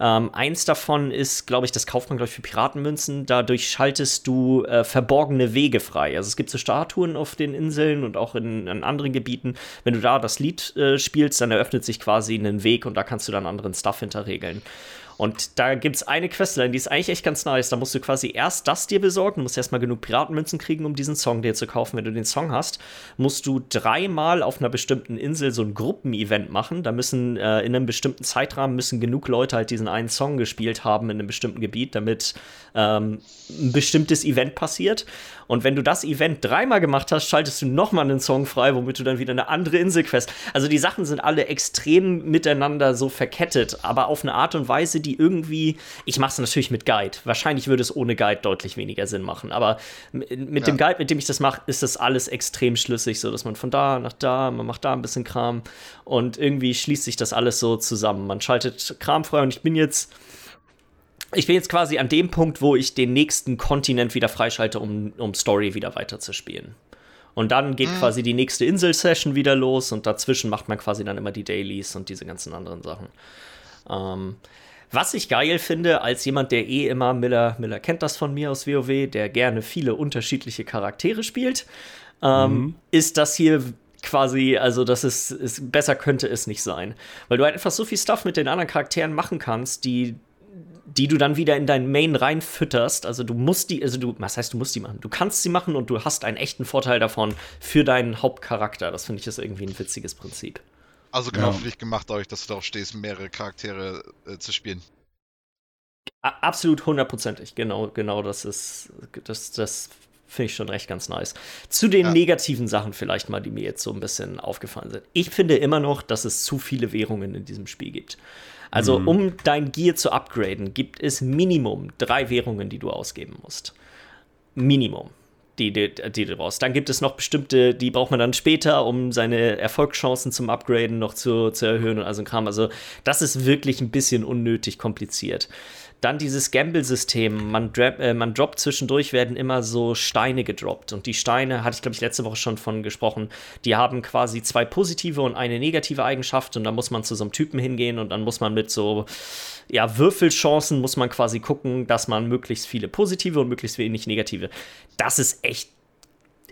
Ähm, eins davon ist, glaube ich, das kauft man, glaube ich, für Piratenmünzen. Dadurch schaltest du äh, verborgene Wege frei. Also es gibt so Statuen auf den Inseln und auch in, in anderen Gebieten. Wenn du da das Lied äh, spielst, dann eröffnet sich quasi ein Weg und da kannst du dann anderen Stuff hinterregeln. Und da gibt es eine Questline, die ist eigentlich echt ganz nice. Da musst du quasi erst das dir besorgen. Musst erstmal genug Piratenmünzen kriegen, um diesen Song dir zu kaufen. Wenn du den Song hast, musst du dreimal auf einer bestimmten Insel so ein Gruppenevent machen. Da müssen äh, in einem bestimmten Zeitrahmen müssen genug Leute halt diesen einen Song gespielt haben in einem bestimmten Gebiet, damit ähm, ein bestimmtes Event passiert. Und wenn du das Event dreimal gemacht hast, schaltest du nochmal einen Song frei, womit du dann wieder eine andere Insel quest. Also die Sachen sind alle extrem miteinander so verkettet, aber auf eine Art und Weise, die irgendwie. Ich mache es natürlich mit Guide. Wahrscheinlich würde es ohne Guide deutlich weniger Sinn machen. Aber mit ja. dem Guide, mit dem ich das mache, ist das alles extrem schlüssig, so dass man von da nach da, man macht da ein bisschen Kram und irgendwie schließt sich das alles so zusammen. Man schaltet Kram frei und ich bin jetzt ich bin jetzt quasi an dem Punkt, wo ich den nächsten Kontinent wieder freischalte, um, um Story wieder weiterzuspielen. Und dann geht mhm. quasi die nächste Insel-Session wieder los und dazwischen macht man quasi dann immer die Dailies und diese ganzen anderen Sachen. Ähm, was ich geil finde, als jemand, der eh immer, Miller, Miller kennt das von mir aus WoW, der gerne viele unterschiedliche Charaktere spielt, ähm, mhm. ist das hier quasi, also das ist, ist, besser könnte es nicht sein. Weil du halt einfach so viel Stuff mit den anderen Charakteren machen kannst, die die du dann wieder in dein Main reinfütterst. Also du musst die, also du, was heißt, du musst die machen? Du kannst sie machen und du hast einen echten Vorteil davon für deinen Hauptcharakter. Das finde ich ist irgendwie ein witziges Prinzip. Also genau ja. für dich gemacht, dadurch, dass du darauf stehst, mehrere Charaktere äh, zu spielen. A absolut hundertprozentig, genau, genau, das ist, das, das finde ich schon recht ganz nice. Zu den ja. negativen Sachen vielleicht mal, die mir jetzt so ein bisschen aufgefallen sind. Ich finde immer noch, dass es zu viele Währungen in diesem Spiel gibt. Also, mhm. um dein Gear zu upgraden, gibt es Minimum drei Währungen, die du ausgeben musst. Minimum. Die, die, die du brauchst. Dann gibt es noch bestimmte, die braucht man dann später, um seine Erfolgschancen zum Upgraden noch zu, zu erhöhen und also ein Kram. Also, das ist wirklich ein bisschen unnötig kompliziert. Dann dieses Gamble-System. Man, äh, man droppt zwischendurch, werden immer so Steine gedroppt. Und die Steine, hatte ich glaube ich letzte Woche schon von gesprochen, die haben quasi zwei positive und eine negative Eigenschaft. Und da muss man zu so einem Typen hingehen und dann muss man mit so ja, Würfelchancen muss man quasi gucken, dass man möglichst viele positive und möglichst wenig negative. Das ist echt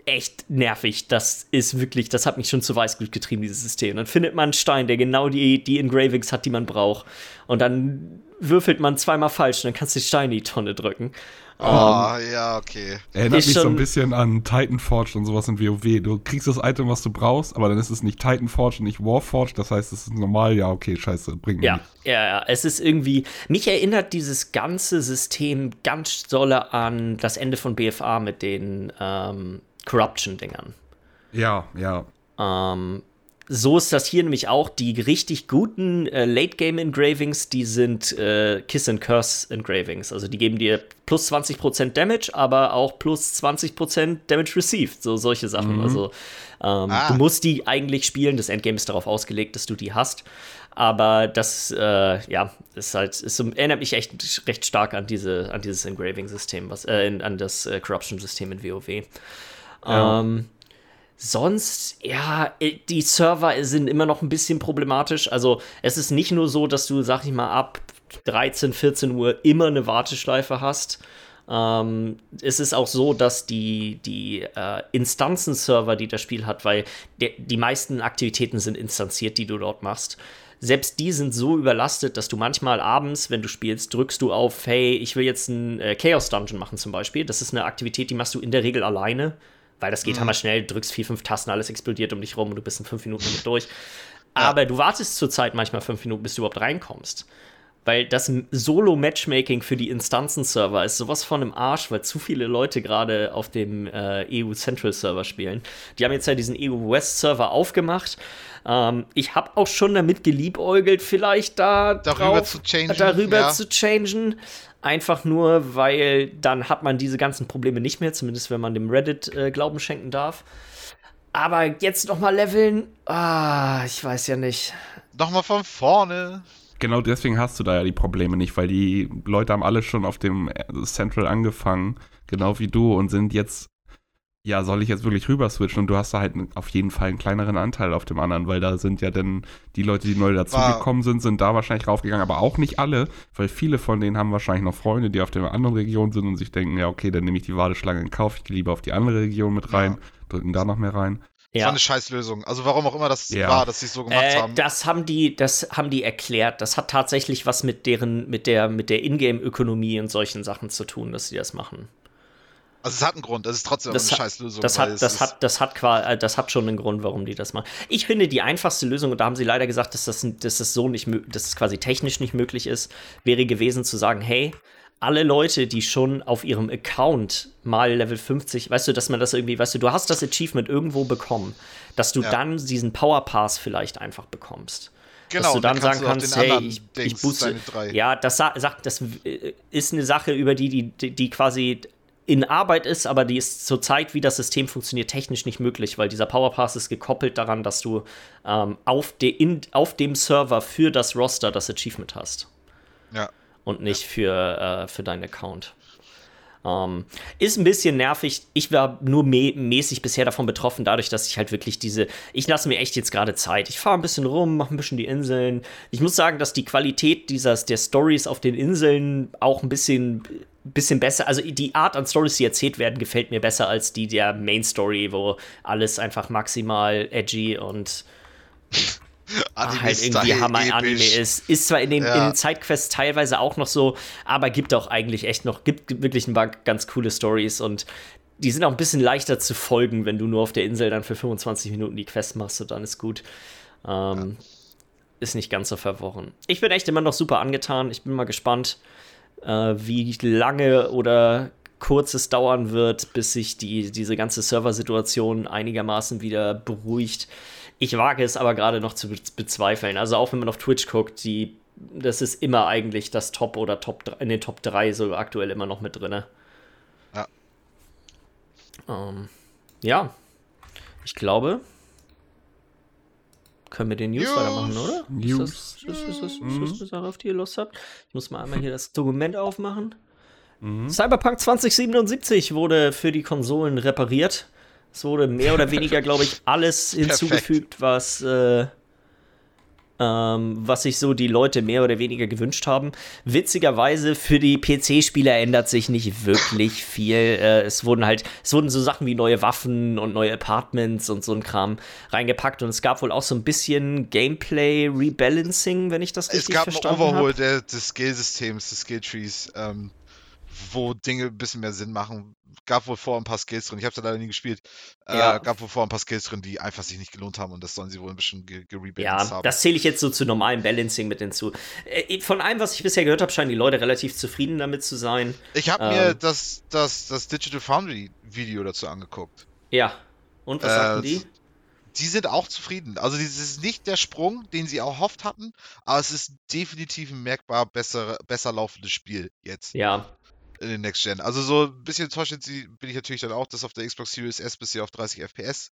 echt nervig. Das ist wirklich, das hat mich schon zu Weißglut getrieben, dieses System. Dann findet man einen Stein, der genau die, die Engravings hat, die man braucht. Und dann würfelt man zweimal falsch und dann kannst du die Steine in die Tonne drücken. Oh, um, ja, okay. Erinnert mich so ein bisschen an Titanforge und sowas in WoW. Du kriegst das Item, was du brauchst, aber dann ist es nicht Titanforge und nicht Warforge. Das heißt, es ist normal, ja, okay, scheiße, bringt ja, Ja, ja, es ist irgendwie. Mich erinnert dieses ganze System ganz dolle an das Ende von BFA mit den ähm, Corruption-Dingern. Ja, ja. Ähm, so ist das hier nämlich auch. Die richtig guten äh, Late-Game-Engravings, die sind äh, Kiss and Curse Engravings. Also die geben dir plus 20% Damage, aber auch plus 20% Damage Received. So solche Sachen. Mhm. Also ähm, ah. du musst die eigentlich spielen. Das Endgame ist darauf ausgelegt, dass du die hast. Aber das, äh, ja, ist halt, ist, erinnert mich echt recht stark an, diese, an dieses Engraving-System, was, äh, an das äh, Corruption-System in WoW. Ja. Ähm, sonst, ja, äh, die Server sind immer noch ein bisschen problematisch. Also es ist nicht nur so, dass du, sag ich mal, ab 13, 14 Uhr immer eine Warteschleife hast. Ähm, es ist auch so, dass die, die äh, Instanzen-Server, die das Spiel hat, weil de, die meisten Aktivitäten sind instanziert, die du dort machst. Selbst die sind so überlastet, dass du manchmal abends, wenn du spielst, drückst du auf, hey, ich will jetzt einen äh, Chaos Dungeon machen zum Beispiel. Das ist eine Aktivität, die machst du in der Regel alleine weil das geht mhm. hammer schnell, drückst vier, fünf Tasten, alles explodiert um dich rum und du bist in fünf Minuten damit durch. Aber du wartest zurzeit manchmal fünf Minuten, bis du überhaupt reinkommst. Weil das Solo-Matchmaking für die Instanzen-Server ist sowas von im Arsch, weil zu viele Leute gerade auf dem äh, EU Central Server spielen. Die haben jetzt ja diesen EU West Server aufgemacht. Ähm, ich habe auch schon damit geliebäugelt, vielleicht da darüber drauf, zu changen. Darüber ja. zu changen. Einfach nur, weil dann hat man diese ganzen Probleme nicht mehr, zumindest wenn man dem Reddit äh, Glauben schenken darf. Aber jetzt noch mal leveln, ah, ich weiß ja nicht. Noch mal von vorne. Genau deswegen hast du da ja die Probleme nicht, weil die Leute haben alle schon auf dem Central angefangen, genau wie du, und sind jetzt ja, soll ich jetzt wirklich rüber switchen? Und du hast da halt auf jeden Fall einen kleineren Anteil auf dem anderen, weil da sind ja dann die Leute, die neu dazugekommen sind, sind da wahrscheinlich raufgegangen, aber auch nicht alle, weil viele von denen haben wahrscheinlich noch Freunde, die auf der anderen Region sind und sich denken, ja, okay, dann nehme ich die Warteschlange in Kauf, ich gehe lieber auf die andere Region mit rein, ja. drücken da noch mehr rein. Das ja. war eine Scheißlösung. Also warum auch immer das ja. war, dass sie es so gemacht äh, haben. Das haben die, das haben die erklärt. Das hat tatsächlich was mit deren, mit der, mit der Ingame-Ökonomie und solchen Sachen zu tun, dass sie das machen. Also es hat einen Grund, es ist trotzdem das eine Scheißlösung. Das hat, das, hat, das, hat, äh, das hat schon einen Grund, warum die das machen. Ich finde, die einfachste Lösung, und da haben sie leider gesagt, dass das, dass das so nicht, dass es quasi technisch nicht möglich ist, wäre gewesen zu sagen, hey, alle Leute, die schon auf ihrem Account mal Level 50, weißt du, dass man das irgendwie, weißt du, du hast das Achievement irgendwo bekommen, dass du ja. dann diesen Power Pass vielleicht einfach bekommst. Genau, dass du dann, dann sagen kannst, hey, ich, ich booste. Ja, das sagt, das äh, ist eine Sache, über die, die, die quasi in Arbeit ist, aber die ist zurzeit, wie das System funktioniert, technisch nicht möglich, weil dieser Powerpass ist gekoppelt daran, dass du ähm, auf, de, in, auf dem Server für das Roster das Achievement hast. Ja. Und nicht ja. für, äh, für deinen Account. Ähm, ist ein bisschen nervig. Ich war nur mä mäßig bisher davon betroffen, dadurch, dass ich halt wirklich diese. Ich lasse mir echt jetzt gerade Zeit. Ich fahre ein bisschen rum, mache ein bisschen die Inseln. Ich muss sagen, dass die Qualität dieses, der Stories auf den Inseln auch ein bisschen bisschen besser. Also die Art an Stories, die erzählt werden, gefällt mir besser als die der Main Story, wo alles einfach maximal edgy und Anime halt irgendwie Hammer Anime ist. Ist zwar in den, ja. in den Sidequests teilweise auch noch so, aber gibt auch eigentlich echt noch, gibt wirklich ein paar ganz coole Stories und die sind auch ein bisschen leichter zu folgen, wenn du nur auf der Insel dann für 25 Minuten die Quest machst und dann ist gut. Ähm, ja. Ist nicht ganz so verworren. Ich bin echt immer noch super angetan. Ich bin mal gespannt äh, wie lange oder kurz es dauern wird, bis sich die, diese ganze Serversituation einigermaßen wieder beruhigt. Ich wage es aber gerade noch zu bezweifeln. Also auch wenn man auf Twitch guckt, die, das ist immer eigentlich das Top oder Top in den Top 3 so aktuell immer noch mit drin. Ja. Ähm, ja. Ich glaube, können wir den News, News. weitermachen, oder? News. Ist das, ist, das, ist, das, ist das eine Sache, auf die ihr Lust habt? Ich muss mal einmal hier das Dokument aufmachen. Mhm. Cyberpunk 2077 wurde für die Konsolen repariert. Es wurde mehr oder weniger, glaube ich, alles hinzugefügt, was, äh, ähm, was sich so die Leute mehr oder weniger gewünscht haben. Witzigerweise für die PC-Spieler ändert sich nicht wirklich viel. Äh, es wurden halt, es wurden so Sachen wie neue Waffen und neue Apartments und so ein Kram reingepackt und es gab wohl auch so ein bisschen Gameplay-Rebalancing, wenn ich das richtig verstanden habe. Es gab ein Overhaul der, des Skill-Systems, des Skill-Trees. Ähm, wo Dinge ein bisschen mehr Sinn machen. Gab wohl vor ein paar Skills drin. Ich habe es leider nie gespielt. Äh, ja. Äh, gab wohl vor ein paar Skills drin, die einfach sich nicht gelohnt haben und das sollen sie wohl ein bisschen gerebalanced ja, haben. Das zähle ich jetzt so zu normalem Balancing mit hinzu. Äh, von allem, was ich bisher gehört habe, scheinen die Leute relativ zufrieden damit zu sein. Ich habe ähm, mir das, das, das Digital Foundry Video dazu angeguckt. Ja. Und was äh, sagten die? die sind auch zufrieden. Also das ist nicht der Sprung, den sie auch hofft hatten, aber es ist definitiv ein merkbar besser, besser laufendes Spiel jetzt. Ja, in den Next Gen. Also so ein bisschen enttäuscht bin ich natürlich dann auch, dass auf der Xbox Series S bisher auf 30 FPS.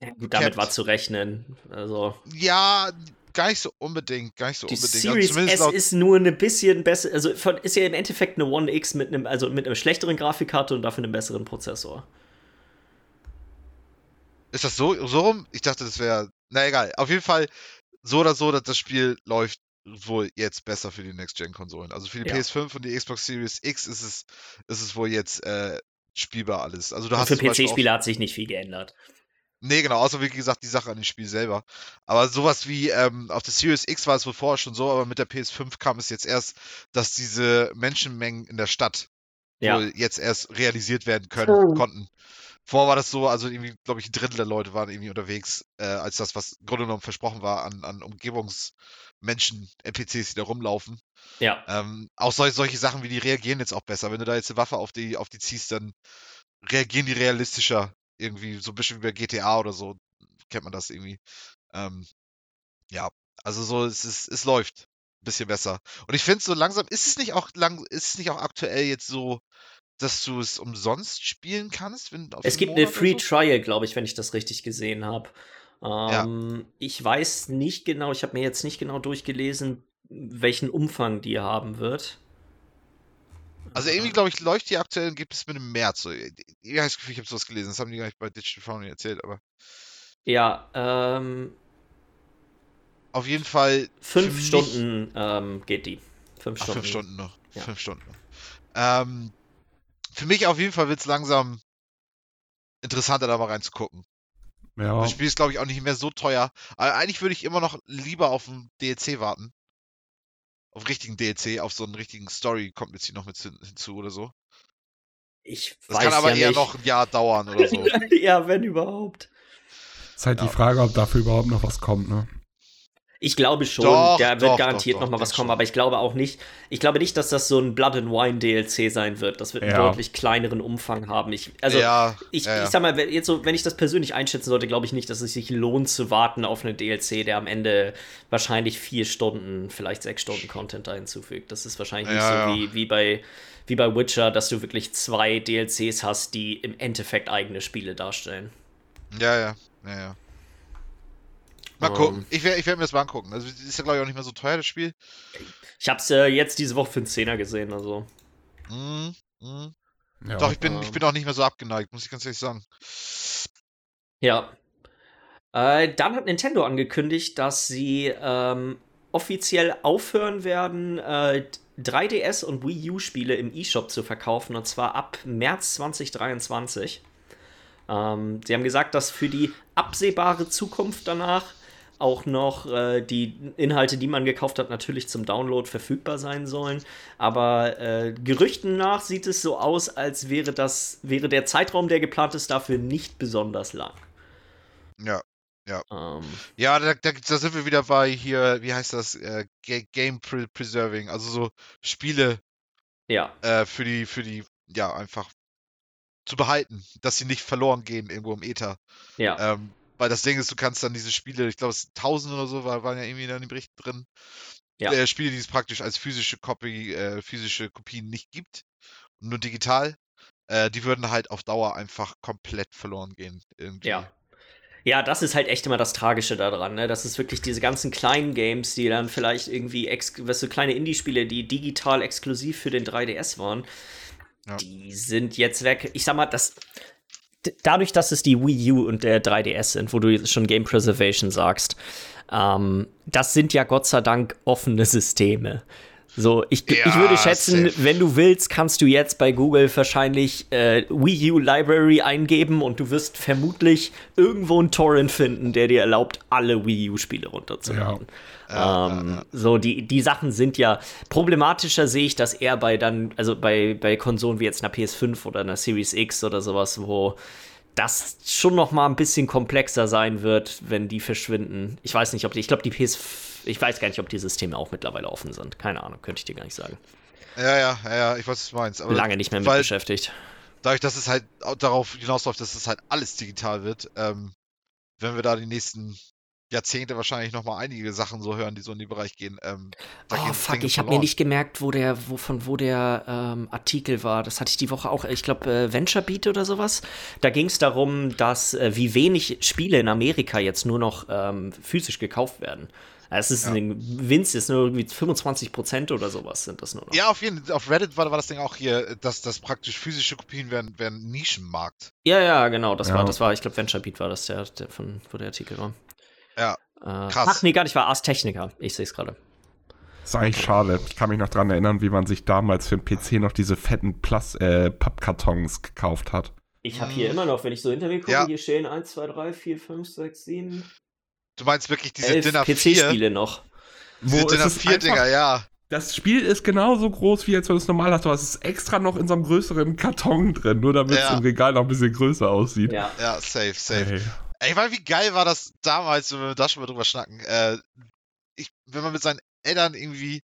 Ja, gut, damit war zu rechnen. Also. Ja, gar nicht so unbedingt, gar nicht so die unbedingt. Also Series S ist nur ein bisschen besser, also ist ja im Endeffekt eine One X mit einem, also mit einem schlechteren Grafikkarte und dafür einem besseren Prozessor. Ist das so, so rum? Ich dachte, das wäre, na egal. Auf jeden Fall so oder so, dass das Spiel läuft wohl jetzt besser für die Next-Gen-Konsolen. Also für die ja. PS5 und die Xbox Series X ist es, ist es wohl jetzt äh, spielbar alles. Also du und hast für PC-Spieler hat sich nicht viel geändert. Nee, genau, außer wie gesagt die Sache an dem Spiel selber. Aber sowas wie, ähm, auf der Series X war es wohl vorher schon so, aber mit der PS5 kam es jetzt erst, dass diese Menschenmengen in der Stadt ja. wohl jetzt erst realisiert werden können, oh. konnten. Vorher war das so, also irgendwie, glaube ich, ein Drittel der Leute waren irgendwie unterwegs, äh, als das, was im Grunde genommen versprochen war an, an Umgebungsmenschen, NPCs, die da rumlaufen. Ja. Ähm, auch solche, solche Sachen wie die reagieren jetzt auch besser. Wenn du da jetzt eine Waffe auf die, auf die ziehst, dann reagieren die realistischer. Irgendwie so ein bisschen wie bei GTA oder so. Kennt man das irgendwie. Ähm, ja, also so, es, ist, es läuft bisschen besser. Und ich finde so langsam, ist es nicht auch lang, ist es nicht auch aktuell jetzt so, dass du es umsonst spielen kannst? Wenn, es gibt Monat eine Free so? Trial, glaube ich, wenn ich das richtig gesehen habe. Ähm, ja. Ich weiß nicht genau, ich habe mir jetzt nicht genau durchgelesen, welchen Umfang die haben wird. Also irgendwie, glaube ich, läuft die aktuell gibt es mit dem März. So. Ich Gefühl, ich habe sowas gelesen. Das haben die gar nicht bei Digital Foundry erzählt, aber. Ja, ähm. Auf jeden Fall. Fünf Stunden ähm, geht die. Fünf Stunden. Ach, fünf Stunden noch. Ja. Fünf Stunden. Ähm, für mich auf jeden Fall wird es langsam interessanter, da mal reinzugucken. Ja. Das Spiel ist, glaube ich, auch nicht mehr so teuer. Aber eigentlich würde ich immer noch lieber auf ein DLC warten. Auf richtigen DLC, auf so einen richtigen Story kommt jetzt hier noch mit hinzu oder so. Ich das weiß kann aber ja eher nicht. noch ein Jahr dauern oder so. ja, wenn überhaupt. Ist halt ja. die Frage, ob dafür überhaupt noch was kommt, ne? Ich glaube schon, doch, da wird doch, garantiert doch, doch, noch mal was kommen, schon. aber ich glaube auch nicht, ich glaube nicht, dass das so ein Blood and Wine DLC sein wird. Das wird einen ja. deutlich kleineren Umfang haben. Ich, also, ja, ich, ja, ich sag mal, jetzt so, wenn ich das persönlich einschätzen sollte, glaube ich nicht, dass es sich lohnt zu warten auf einen DLC, der am Ende wahrscheinlich vier Stunden, vielleicht sechs Stunden Content da hinzufügt. Das ist wahrscheinlich nicht so wie, wie bei wie bei Witcher, dass du wirklich zwei DLCs hast, die im Endeffekt eigene Spiele darstellen. Ja, ja, ja, ja. Mal gucken. Um, ich werde ich werd mir das mal angucken. Also ist ja, glaube ich, auch nicht mehr so teuer, das Spiel. Ich habe es äh, jetzt diese Woche für einen Zehner gesehen, also. Mm, mm. Ja, Doch, ich bin, ähm, ich bin auch nicht mehr so abgeneigt, muss ich ganz ehrlich sagen. Ja. Äh, dann hat Nintendo angekündigt, dass sie ähm, offiziell aufhören werden, äh, 3DS und Wii U-Spiele im eShop zu verkaufen, und zwar ab März 2023. Ähm, sie haben gesagt, dass für die absehbare Zukunft danach auch noch äh, die Inhalte, die man gekauft hat, natürlich zum Download verfügbar sein sollen. Aber äh, Gerüchten nach sieht es so aus, als wäre das, wäre der Zeitraum, der geplant ist, dafür nicht besonders lang. Ja, ja. Um, ähm. ja, da, da, da, sind wir wieder bei hier, wie heißt das? Äh, Game Preserving, also so Spiele ja. Äh, für die, für die, ja, einfach zu behalten, dass sie nicht verloren gehen irgendwo im Äther. Ja. Ähm, weil das Ding ist, du kannst dann diese Spiele, ich glaube, es 1000 oder so war, waren ja irgendwie in den Berichten drin. Ja. Äh, Spiele, die es praktisch als physische Copy, äh, physische Kopien nicht gibt, nur digital, äh, die würden halt auf Dauer einfach komplett verloren gehen. Irgendwie. Ja. Ja, das ist halt echt immer das Tragische daran, ne? Das ist wirklich diese ganzen kleinen Games, die dann vielleicht irgendwie, weißt du, kleine Indie-Spiele, die digital exklusiv für den 3DS waren, ja. die sind jetzt weg. Ich sag mal, das, dadurch, dass es die Wii U und der 3DS sind, wo du schon Game Preservation sagst, ähm, das sind ja Gott sei Dank offene Systeme. So, ich, ich Ja, würde schätzen, safe. wenn du willst, kannst du jetzt bei Google wahrscheinlich äh, Wii U Library eingeben und du wirst vermutlich irgendwo einen Torrent finden, der dir erlaubt, alle Wii U-Spiele runterzuladen. ähm, So, die, die Sachen sind ja problematischer, sehe ich das eher bei dann, also bei, bei Konsolen wie jetzt einer PS5 oder einer Series X oder sowas, wo das schon noch mal ein bisschen komplexer sein wird, wenn die verschwinden. Ich weiß nicht, ob die, ich glaube, die PS, ich weiß gar nicht, ob die Systeme auch mittlerweile offen sind. Keine Ahnung, könnte ich dir gar nicht sagen. Ja, ja, ja, ja, ich weiß, was du meinst. Aber Lange nicht mehr mit beschäftigt. dadurch, dass es halt darauf hinausläuft, dass es halt alles digital wird, ähm, wenn wir da die nächsten Jahrzehnte wahrscheinlich nochmal einige Sachen so hören, die so in den Bereich gehen. Ähm, Oh fuck, ich habe mir nicht gemerkt, wo der, wo, von wo der ähm, Artikel war. Das hatte ich die Woche auch, ich glaube, äh, Venture Beat oder sowas. Da ging es darum, dass äh, wie wenig Spiele in Amerika jetzt nur noch ähm, physisch gekauft werden. Es ist ein Winz, ist nur irgendwie 25 Prozent oder sowas sind das nur noch. Ja, auf jeden Fall. Auf Reddit war, war das Ding auch hier, dass das praktisch physische Kopien werden, werden Nischenmarkt. Ja, ja, genau, das Ja. war, das war, ich glaube, Venture Beat war das, der, der von, wo der Artikel war. Ja, Äh, krass. Ach nee, gar nicht, war Ars Technica. Ich sehe es gerade. ist eigentlich schade. Ich kann mich noch dran erinnern, wie man sich damals für den PC noch diese fetten Plus äh, Pappkartons gekauft hat. Ich habe hier immer noch, wenn ich so hinter mir gucke, Ja. hier stehen 1, 2, 3, 4, 5, 6, 7, Du meinst wirklich diese 11 Dinner 4? PC-Spiele noch. Diese Wo Dinner es ist 4 Dinger, einfach- ja. Das Spiel ist genauso groß, wie jetzt, wenn du es normal hast. Du hast es extra noch in so einem größeren Karton drin, nur damit es Ja. im Regal noch ein bisschen größer aussieht. Ja. Ja, safe, safe. Ey. Ey, weil wie geil war das damals, wenn wir da schon mal drüber schnacken, äh, ich, wenn man mit seinen Eltern irgendwie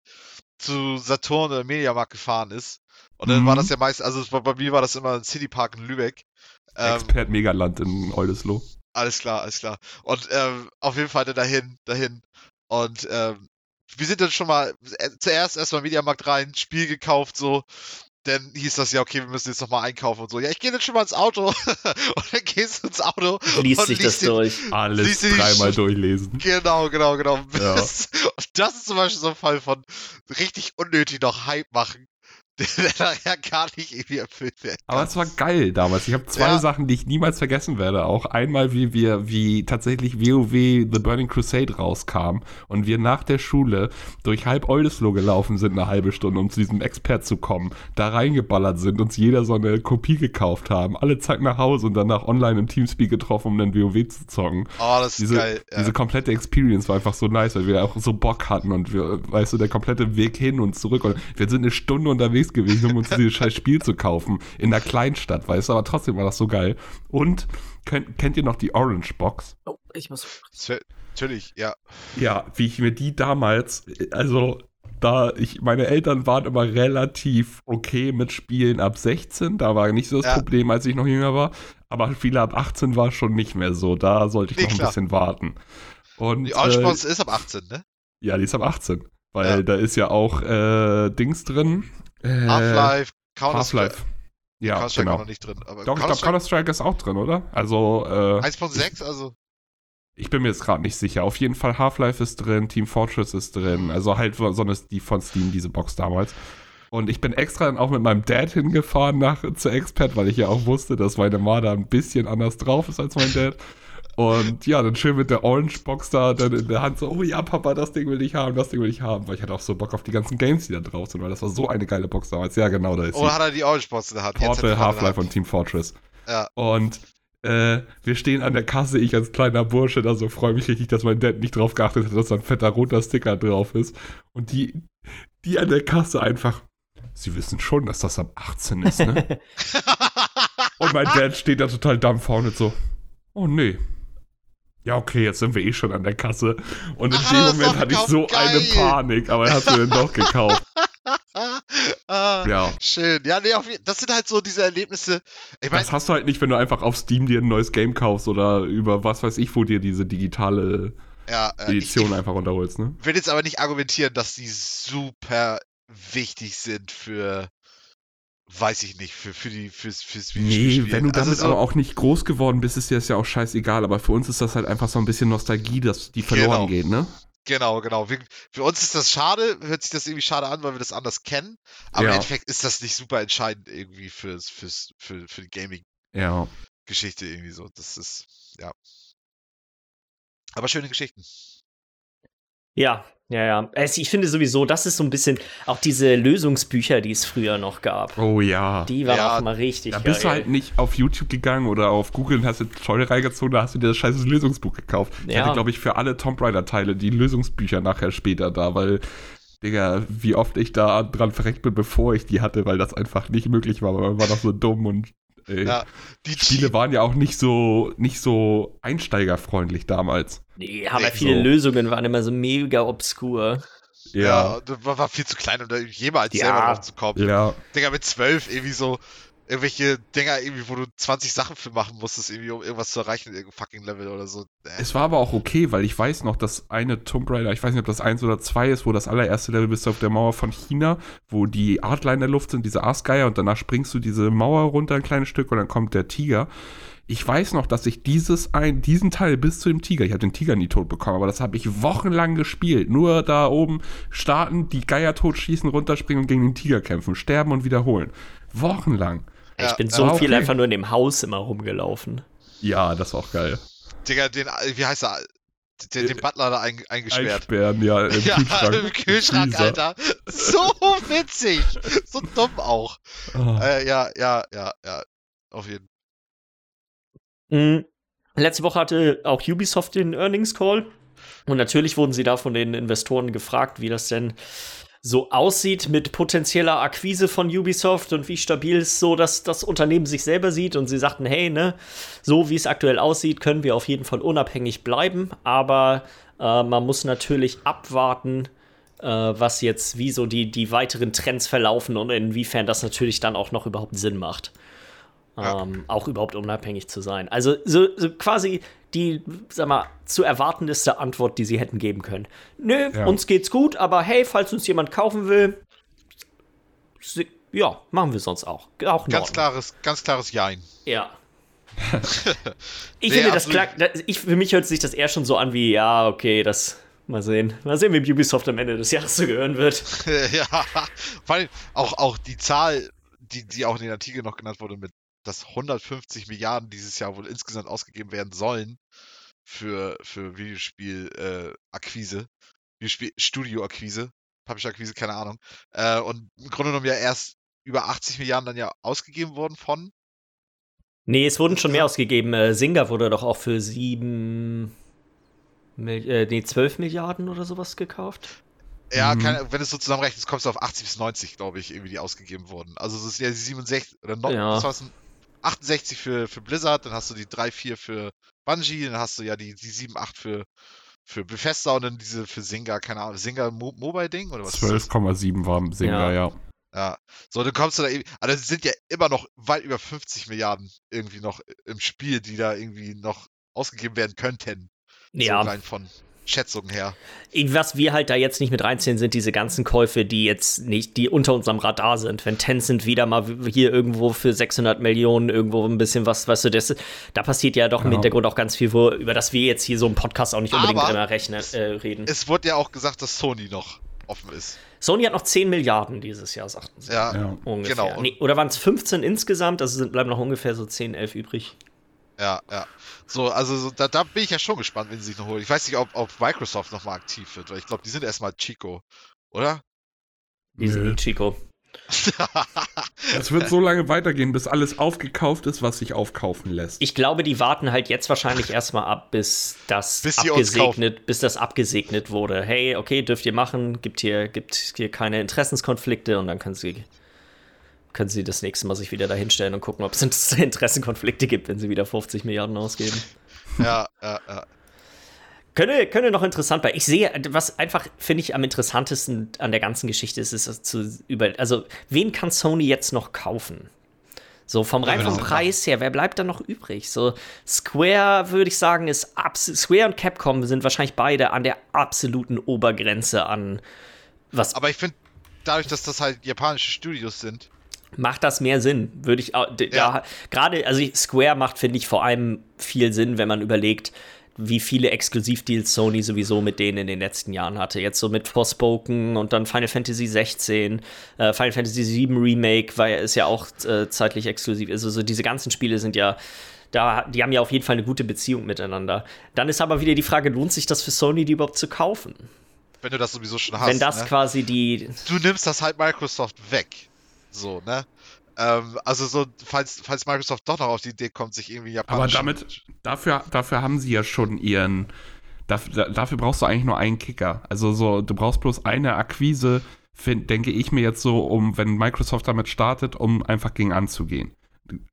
zu Saturn oder Mediamarkt gefahren ist, und dann Mhm. war das ja meist, also war, bei mir war das immer ein Citypark in Lübeck. Ähm, Expert Megaland in Oldesloe. Alles klar, alles klar. Und ähm, auf jeden Fall dann dahin, dahin. Und ähm, wir sind dann schon mal äh, zuerst erstmal Mediamarkt rein, Spiel gekauft, so. Dann hieß das ja, okay, wir müssen jetzt nochmal einkaufen und so. Ja, ich gehe jetzt schon mal ins Auto. und dann gehst du ins Auto. Liest und sich das den- durch. Alles dreimal durchlesen. Genau, genau, genau. Ja. Und das ist zum Beispiel so ein Fall von richtig unnötig noch Hype machen, der nachher gar nicht irgendwie erfüllt werden kann. Aber es war geil damals. Ich habe zwei Ja. Sachen, die ich niemals vergessen werde. Auch einmal, wie wir, wie tatsächlich WoW The Burning Crusade rauskam und wir nach der Schule durch halb Oldesloe gelaufen sind, eine halbe Stunde, um zu diesem Expert zu kommen, da reingeballert sind, uns jeder so eine Kopie gekauft haben, alle Zeit nach Hause und danach online im Teamspeak getroffen, um dann WoW zu zocken. oh, das ist Diese, geil. Ja. diese komplette Experience war einfach so nice, weil wir auch so Bock hatten und wir, weißt du, der komplette Weg hin und zurück. Und wir sind eine Stunde unterwegs gewesen, um uns dieses scheiß Spiel zu kaufen. In einer Kleinstadt, weißt du, aber trotzdem war das so geil. Und kennt, kennt ihr noch die Orange Box? Oh, ich muss. Natürlich, ja. Ja, wie ich mir die damals, also da ich, meine Eltern waren immer relativ okay mit Spielen ab 16, da war nicht so das Ja. Problem, als ich noch jünger war, aber viele ab 18 war schon nicht mehr so, da sollte ich Nee, noch ein klar. bisschen warten. Und, Die Orange äh, Box ist ab 18, ne? ja, die ist ab 18. Weil Ja. da ist ja auch äh, Dings drin. Äh, Half-Life, Counter-Strike. Half-Life. Ja, Counter-Strike war genau. noch nicht drin. Aber Doch, ich glaube, Counter-Strike ist auch drin, oder? Also, äh, 1.6, also. ich bin mir jetzt gerade nicht sicher. Auf jeden Fall Half-Life ist drin, Team Fortress ist drin. Also halt so eine, die von Steam, diese Box damals. Und ich bin extra dann auch mit meinem Dad hingefahren nach, zur Expert, weil ich ja auch wusste, dass meine Ma da ein bisschen anders drauf ist als mein Dad. Und ja, dann schön mit der Orange Box da dann in der Hand so, oh ja, Papa, das Ding will ich haben, das Ding will ich haben. Weil ich hatte auch so Bock auf die ganzen Games, die da drauf sind, weil das war so eine geile Box damals. Ja, genau, da ist Oder sie. hat er die Orange Box in der Hand? Portal, Half-Life und Team Fortress. Ja. Und äh, wir stehen an der Kasse, ich als kleiner Bursche da so, freue mich richtig, dass mein Dad nicht drauf geachtet hat, dass da ein fetter roter Sticker drauf ist. Und die, die an der Kasse einfach, sie wissen schon, dass das ab 18 ist, ne? Und mein Dad steht da total dampfhaunend so, oh nee. Ja, okay, jetzt sind wir eh schon an der Kasse. Und in Ach, dem Moment hatte ich so geil. eine Panik, aber er hat sie dann doch gekauft. ah, Ja. Schön. Ja, nee, auf, das sind halt so diese Erlebnisse. Ich meine, Das hast du halt nicht, wenn du einfach auf Steam dir ein neues Game kaufst oder über was weiß ich, wo dir diese digitale ja, äh, ich, Edition ich einfach runterholst, ne? will jetzt aber nicht argumentieren, dass die super wichtig sind für, weiß ich nicht, für, für die, fürs, fürs Nee, Videospiel. wenn du damit also so, aber auch nicht groß geworden bist, ist dir das ja auch scheißegal. Aber für uns ist das halt einfach so ein bisschen Nostalgie, dass die verloren Genau. geht, ne? Genau, genau. Wir, für uns ist das schade, hört sich das irgendwie schade an, weil wir das anders kennen. Aber Ja. im Endeffekt ist das nicht super entscheidend irgendwie fürs, fürs, für, für Gaming. Ja. Geschichte irgendwie so. Das ist, ja. Aber schöne Geschichten. Ja, ja, ja. Also ich finde sowieso, das ist so ein bisschen auch diese Lösungsbücher, die es früher noch gab. Oh ja. Die waren Ja, auch mal richtig Da geil. bist du halt nicht auf YouTube gegangen oder auf Google und hast dir Scheune reingezogen, da hast du dir das scheiße Lösungsbuch gekauft. Ich Ja. hatte, glaube ich, für alle Tomb Raider-Teile die Lösungsbücher nachher später da, weil, Digga, wie oft ich da dran verreckt bin, bevor ich die hatte, weil das einfach nicht möglich war, weil man war noch so dumm und Ja, die Spiele waren ja auch nicht so, nicht so einsteigerfreundlich damals. Die haben ja Nee, viele so. Lösungen, waren immer so mega obskur. Ja, das war, war viel zu klein, um da jemals Ja. selber drauf zu kommen. Ja, Digga, mit zwölf irgendwie so, irgendwelche Dinger irgendwie, wo du 20 Sachen für machen musstest, irgendwie, um irgendwas zu erreichen in irgendeinem fucking Level oder so. Äh, Es war aber auch okay, weil ich weiß noch, dass eine Tomb Raider, ich weiß nicht, ob das eins oder zwei ist, wo das allererste Level bist du auf der Mauer von China, wo die Adler in der Luft sind, diese Aasgeier, und danach springst du diese Mauer runter ein kleines Stück und dann kommt der Tiger. Ich weiß noch, dass ich dieses ein, diesen Teil bis zu dem Tiger, ich habe den Tiger nie tot bekommen, aber das habe ich wochenlang gespielt. Nur da oben starten, die Geier totschießen, runterspringen und gegen den Tiger kämpfen, sterben und wiederholen. Wochenlang. Ich Ja, bin ja, so okay. viel einfach nur in dem Haus immer rumgelaufen. Ja, das war auch geil. Digga, den, wie heißt er? Den, den Butler da ein, eingesperrt. Einsperren, ja, im Ja, Kühlschrank. im Kühlschrank, Freezer. Alter. So witzig. So dumm auch. Ah. Äh, ja, ja, ja, ja. Auf jeden Fall. Mhm. Letzte Woche hatte auch Ubisoft den Earnings Call. Und natürlich wurden sie da von den Investoren gefragt, wie das denn so aussieht mit potenzieller Akquise von Ubisoft und wie stabil es so dass das Unternehmen sich selber sieht. Und sie sagten, hey, ne, so wie es aktuell aussieht, können wir auf jeden Fall unabhängig bleiben. Aber äh, man muss natürlich abwarten, äh, was jetzt, wie so die, die weiteren Trends verlaufen und inwiefern das natürlich dann auch noch überhaupt Sinn macht. Ja. Ähm, auch überhaupt unabhängig zu sein. Also so, so quasi die, sag mal, zu erwartendste Antwort, die sie hätten geben können. Nö, Ja. uns geht's gut, aber hey, falls uns jemand kaufen will, ja, machen wir sonst auch. Auch Ganz klares, ganz klares Jein. Ja. ich Nee, finde, das klar, das, ich, für mich hört sich das eher schon so an wie, ja, okay, das, mal sehen. Mal sehen, wem Ubisoft am Ende des Jahres zu gehören wird. ja, vor allem auch, auch die Zahl, die, die auch in den Artikeln noch genannt wurde, mit dass 150 Milliarden dieses Jahr wohl insgesamt ausgegeben werden sollen für, für Videospiel-Akquise, Videospiel-Studio-Akquise, Publisher-Akquise, keine Ahnung. Äh, und im Grunde genommen ja erst über 80 Milliarden dann ja ausgegeben worden von. Nee, es wurden schon mehr ausgegeben. Äh, Singa wurde doch auch für sieben, Mil äh, nee, 12 Milliarden oder sowas gekauft. Ja, Mhm. keine, wenn du es so zusammenrechnest, kommst du auf 80 bis 90, glaube ich, irgendwie, die ausgegeben wurden. Also es ist ja die 67 oder no, Ja. Was war's denn? 68 für, für Blizzard, dann hast du die 3, 4 für Bungie, dann hast du ja die, die 7, 8 für, für Bethesda und dann diese für Singa, keine Ahnung, Singa Mo Mobile-Ding oder was? ist das? 12,7 war Singer, ja. Ja. So, dann kommst du da eben, also es sind ja immer noch weit über 50 Milliarden irgendwie noch im Spiel, die da irgendwie noch ausgegeben werden könnten. So Ja, rein von Schätzungen her. was wir halt da jetzt nicht mit reinziehen, sind diese ganzen Käufe, die jetzt nicht, die unter unserem Radar sind. Wenn Tencent wieder mal hier irgendwo für 600 Millionen irgendwo ein bisschen was, weißt du, das, da passiert ja doch im Ja. Hintergrund auch ganz viel, wo, über das wir jetzt hier so im Podcast auch nicht unbedingt Aber immer rechnen, äh, reden. Es wurde ja auch gesagt, dass Sony noch offen ist. Sony hat noch 10 Milliarden dieses Jahr, sagten sie. Ja, Ja. Ungefähr. genau. Nee, oder waren es 15 insgesamt? Also sind, bleiben noch ungefähr so 10, 11 übrig. Ja, ja. So, also so, da, da bin ich ja schon gespannt, wenn sie sich noch holen. Ich weiß nicht, ob, ob Microsoft nochmal aktiv wird, weil ich glaube, die sind erstmal Chico, oder? Die sind Nö. die Chico. Es wird so lange weitergehen, bis alles aufgekauft ist, was sich aufkaufen lässt. Ich glaube, die warten halt jetzt wahrscheinlich erstmal ab, bis das Bis abgesegnet, bis das abgesegnet wurde. Hey, okay, dürft ihr machen, gibt hier, gibt hier keine Interessenskonflikte und dann können sie, können sie das nächste Mal sich wieder dahinstellen und gucken, ob es Interessenkonflikte gibt, wenn sie wieder 50 Milliarden ausgeben. ja, ja, ja. Könnte, könnte noch interessant sein. Ich sehe, was einfach, finde ich, am interessantesten an der ganzen Geschichte ist, ist es zu über. Also, wen kann Sony jetzt noch kaufen? So, vom rein wenn vom Preis her, wer bleibt da noch übrig? So, Square, würde ich sagen, ist abs Square und Capcom sind wahrscheinlich beide an der absoluten Obergrenze an. Was Aber ich finde, dadurch, dass das halt japanische Studios sind, macht das mehr Sinn? Würde ich auch. Ja. Gerade, also Square macht, finde ich, vor allem viel Sinn, wenn man überlegt, wie viele Exklusivdeals Sony sowieso mit denen in den letzten Jahren hatte. Jetzt so mit Forspoken und dann Final Fantasy 16, äh, Final Fantasy 7 Remake, weil ist ja auch äh, zeitlich exklusiv. Also so diese ganzen Spiele sind ja Da, die haben ja auf jeden Fall eine gute Beziehung miteinander. Dann ist aber wieder die Frage, lohnt sich das für Sony, die überhaupt zu kaufen? Wenn du das sowieso schon hast. Wenn das ne? quasi die. Du nimmst das halt Microsoft weg. So, ne? Ähm, also so, falls, falls Microsoft doch noch auf die Idee kommt, sich irgendwie Aber japanisch... damit, dafür, dafür haben sie ja schon ihren. Dafür, dafür brauchst du eigentlich nur einen Kicker. Also so, du brauchst bloß eine Akquise, find, denke ich mir jetzt so, um, wenn Microsoft damit startet, um einfach gegen anzugehen.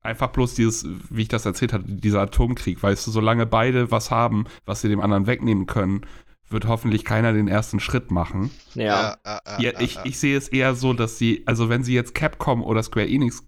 Einfach bloß dieses, wie ich das erzählt hatte, dieser Atomkrieg, weißt du, solange beide was haben, was sie dem anderen wegnehmen können, wird hoffentlich keiner den ersten Schritt machen. Ja. ja, ich, ich sehe es eher so, dass sie, also wenn sie jetzt Capcom oder Square Enix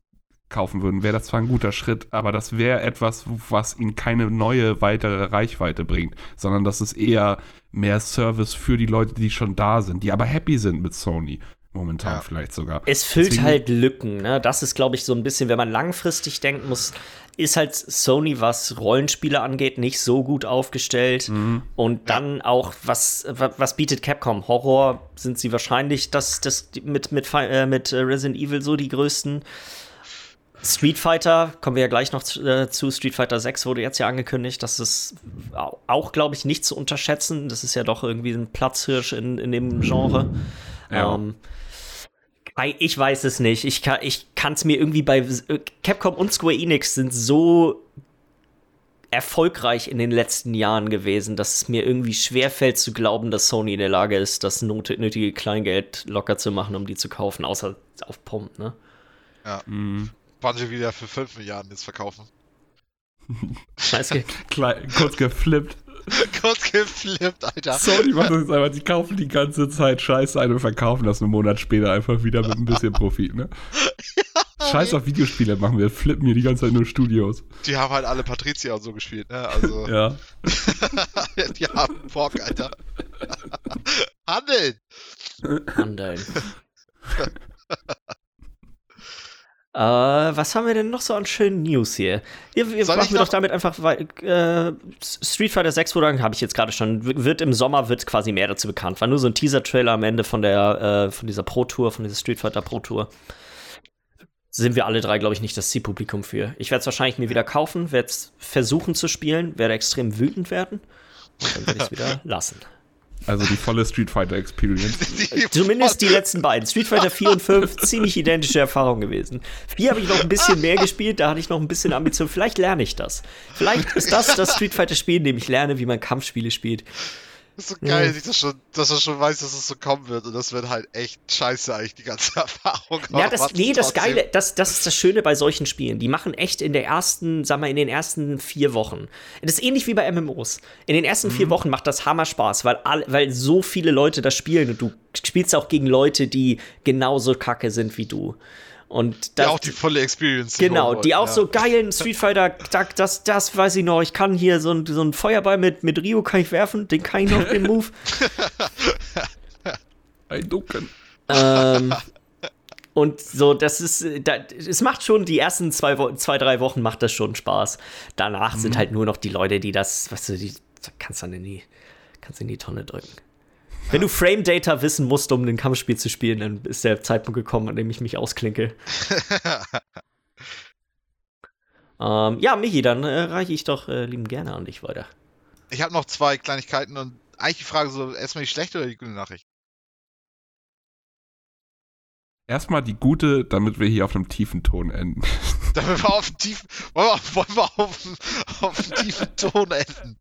kaufen würden, wäre das zwar ein guter Schritt, aber das wäre etwas, was ihnen keine neue weitere Reichweite bringt, sondern das ist eher mehr Service für die Leute, die schon da sind, die aber happy sind mit Sony. Momentan Ja. vielleicht sogar. Es füllt Deswegen- halt Lücken, ne? Das ist, glaube ich, so ein bisschen, wenn man langfristig denken muss, ist halt Sony, was Rollenspiele angeht, nicht so gut aufgestellt. Mhm. Und dann auch, was, wa- was bietet Capcom? Horror sind sie wahrscheinlich das, das mit, mit, äh, mit äh, Resident Evil so die größten. Street Fighter, kommen wir ja gleich noch zu, äh, zu. Street Fighter 6 wurde jetzt ja angekündigt. Das ist au- auch, glaube ich, nicht zu unterschätzen. Das ist ja doch irgendwie ein Platzhirsch in, in dem Genre. Ja. Ähm, Ich weiß es nicht. Ich kann es mir irgendwie bei äh, Capcom und Square Enix sind so erfolgreich in den letzten Jahren gewesen, dass es mir irgendwie schwerfällt zu glauben, dass Sony in der Lage ist, das nötige Kleingeld locker zu machen, um die zu kaufen, außer auf Pump, ne? Mhm. Bungie wieder für 5 Milliarden jetzt verkaufen. Klein, kurz geflippt. Kurz geflippt, Alter. Sony macht das jetzt einfach, die kaufen die ganze Zeit Scheiße ein und verkaufen das einen Monat später einfach wieder mit ein bisschen Profit, ne? Scheiß auf Videospiele machen wir, flippen hier die ganze Zeit nur Studios. Die haben halt alle Patricia und so gespielt, ne? Also, Ja. die haben Bock, Alter. Handeln! handeln. Äh, was haben wir denn noch so an schönen News hier? Wir, wir machen wir doch damit einfach äh, Street Fighter 6 wurde, habe ich jetzt gerade schon, wird im Sommer wird quasi mehr dazu bekannt. War nur so ein Teaser-Trailer am Ende von der, äh, von dieser Pro-Tour, von dieser Street Fighter Pro-Tour. Sind wir alle drei, glaube ich, nicht das Zielpublikum für. Ich werde es wahrscheinlich mir wieder kaufen, werde es versuchen zu spielen, werde extrem wütend werden und dann werde ich es wieder lassen. Also die volle Street Fighter Experience. Die Zumindest die letzten beiden. Street Fighter 4 und 5, ziemlich identische Erfahrungen gewesen. 4 habe ich noch ein bisschen mehr gespielt, da hatte ich noch ein bisschen Ambition. Vielleicht lerne ich das. Vielleicht ist das das Street Fighter Spiel, in dem ich lerne, wie man Kampfspiele spielt. Das ist so geil, Ja. dass schon, dass er schon weiß, dass es so kommen wird. Und das wird halt echt scheiße, eigentlich, die ganze Erfahrung. Ja, das, nee, das trotzdem. Geile, das, das ist das Schöne bei solchen Spielen. Die machen echt in der ersten, sag mal, in den ersten vier Wochen. Das ist ähnlich wie bei MMOs. In den ersten Mhm. vier Wochen macht das Hammer Spaß, weil, weil so viele Leute das spielen und du spielst auch gegen Leute, die genauso kacke sind wie du. Und Die das, auch die volle Experience. Genau, die auch ja. so geilen Street Fighter, das, das, das weiß ich noch, ich kann hier so ein, so ein Feuerball mit, mit Rio kann ich werfen, den kann ich noch, den Move. Ein Ducken. ähm, und so, das ist, da, es macht schon, die ersten zwei, zwei, drei Wochen macht das schon Spaß. Danach sind halt nur noch die Leute, die das, weißt du, die kannst du dann in die, kannst du in die Tonne drücken. Wenn du Frame Data wissen musst, um ein Kampfspiel zu spielen, dann ist der Zeitpunkt gekommen, an dem ich mich ausklinke. ähm, ja, Michi, dann äh, reiche ich doch äh, lieben gerne an dich weiter. Ich habe noch zwei Kleinigkeiten und eigentlich die Frage so, erstmal die schlechte oder die gute Nachricht? Erstmal die gute, damit wir hier auf einem tiefen Ton enden. Damit wir auf dem tiefen, wollen wir, wollen wir auf, auf dem tiefen Ton enden.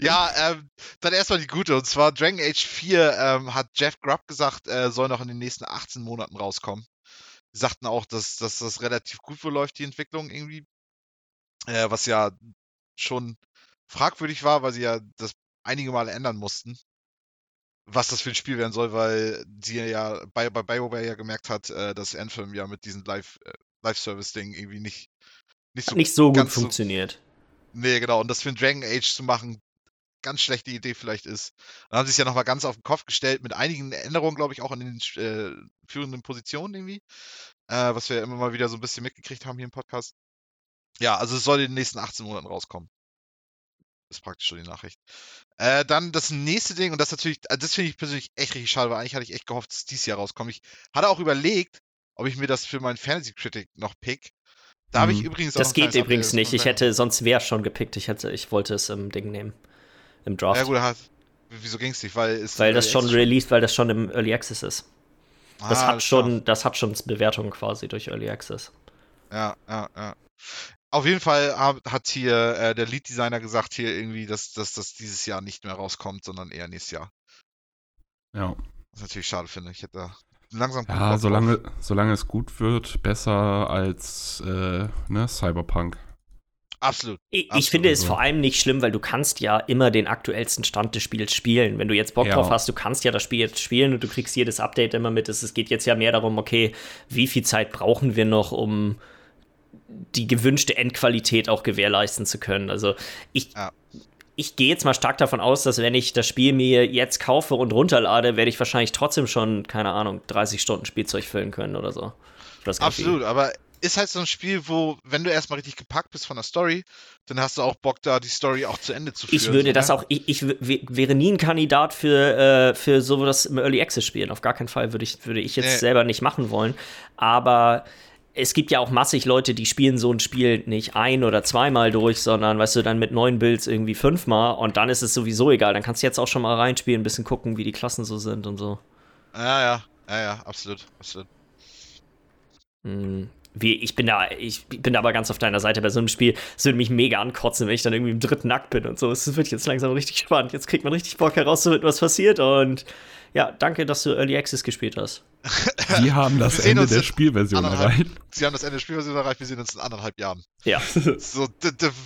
Ja, ähm, dann erstmal die gute. Und zwar Dragon Age 4 ähm, hat Jeff Grubb gesagt, äh, soll noch in den nächsten 18 Monaten rauskommen. Sie sagten auch, dass, dass das relativ gut wohl läuft, die Entwicklung irgendwie. Äh, was ja schon fragwürdig war, weil sie ja das einige Male ändern mussten. Was das für ein Spiel werden soll, weil sie ja bei, bei BioWare ja gemerkt hat, äh, dass Anthem ja mit diesem Live, äh, Live-Service-Ding irgendwie nicht, nicht so nicht so gut ganz so- funktioniert. Nee, genau. Und das für ein Dragon Age zu machen, ganz schlechte Idee vielleicht ist. Dann haben sie es ja nochmal ganz auf den Kopf gestellt, mit einigen Änderungen, glaube ich, auch in den äh, führenden Positionen irgendwie. Äh, was wir ja immer mal wieder so ein bisschen mitgekriegt haben hier im Podcast. Ja, also es soll in den nächsten 18 Monaten rauskommen. Ist praktisch schon die Nachricht. Äh, dann das nächste Ding, und das natürlich, also das finde ich persönlich echt richtig schade, weil eigentlich hatte ich echt gehofft, dass es dieses Jahr rauskommt. Ich hatte auch überlegt, ob ich mir das für meinen Fantasy Critic noch pick. Da habe ich Mhm. übrigens auch Das geht übrigens Update, nicht. Ich hätte, sonst wäre schon gepickt. Ich hätte, ich wollte es im Ding nehmen. Im Draft. Ja, gut, hat, wieso ging es nicht? Weil, es weil das schon released, weil das schon im Early Access ist. Das Ah, hat schon, das hat schon Bewertungen quasi durch Early Access. Ja, ja, ja. Auf jeden Fall hat, hier äh, der Lead-Designer gesagt, hier irgendwie, dass, dass das dieses Jahr nicht mehr rauskommt, sondern eher nächstes Jahr. Ja, Was ich natürlich schade finde. Ich hätte da langsam ja drauf. solange, solange es gut wird, besser als äh, ne, Cyberpunk. Absolut. Ich, ich Absolut. finde es so. vor allem nicht schlimm, weil du kannst ja immer den aktuellsten Stand des Spiels spielen. Wenn du jetzt Bock Ja. drauf hast, du kannst ja das Spiel jetzt spielen und du kriegst jedes Update immer mit. Es es geht jetzt ja mehr darum, okay, wie viel Zeit brauchen wir noch, um die gewünschte Endqualität auch gewährleisten zu können. Also ich, Ja. Ich gehe jetzt mal stark davon aus, dass wenn ich das Spiel mir jetzt kaufe und runterlade, werde ich wahrscheinlich trotzdem schon, keine Ahnung, 30 Stunden Spielzeug füllen können oder so. Absolut, aber ist halt so ein Spiel, wo, wenn du erstmal richtig gepackt bist von der Story, dann hast du auch Bock, da die Story auch zu Ende zu führen. Ich würde so, das ne? auch, ich, ich wäre nie ein Kandidat für, äh, für sowas im Early Access spielen. Auf gar keinen Fall würde ich, würde ich jetzt Nee. selber nicht machen wollen. Aber es gibt ja auch massig Leute, die spielen so ein Spiel nicht ein- oder zweimal durch, sondern, weißt du, dann mit neun Builds irgendwie fünfmal und dann ist es sowieso egal. Dann kannst du jetzt auch schon mal reinspielen, ein bisschen gucken, wie die Klassen so sind und so. Ja, ja, ja, ja, absolut, absolut. Hm. Wie, ich bin da, ich bin da aber ganz auf deiner Seite bei so einem Spiel. Es würde mich mega ankotzen, wenn ich dann irgendwie im dritten Akt bin und so. Es wird jetzt langsam richtig spannend. Jetzt kriegt man richtig Bock herauszufinden, was passiert. Und ja, danke, dass du Early Access gespielt hast. Wir haben das Ende uns der Spielversion erreicht. Sie haben das Ende des Spielversion erreicht, wir sehen uns in anderthalb Jahren. Ja. So,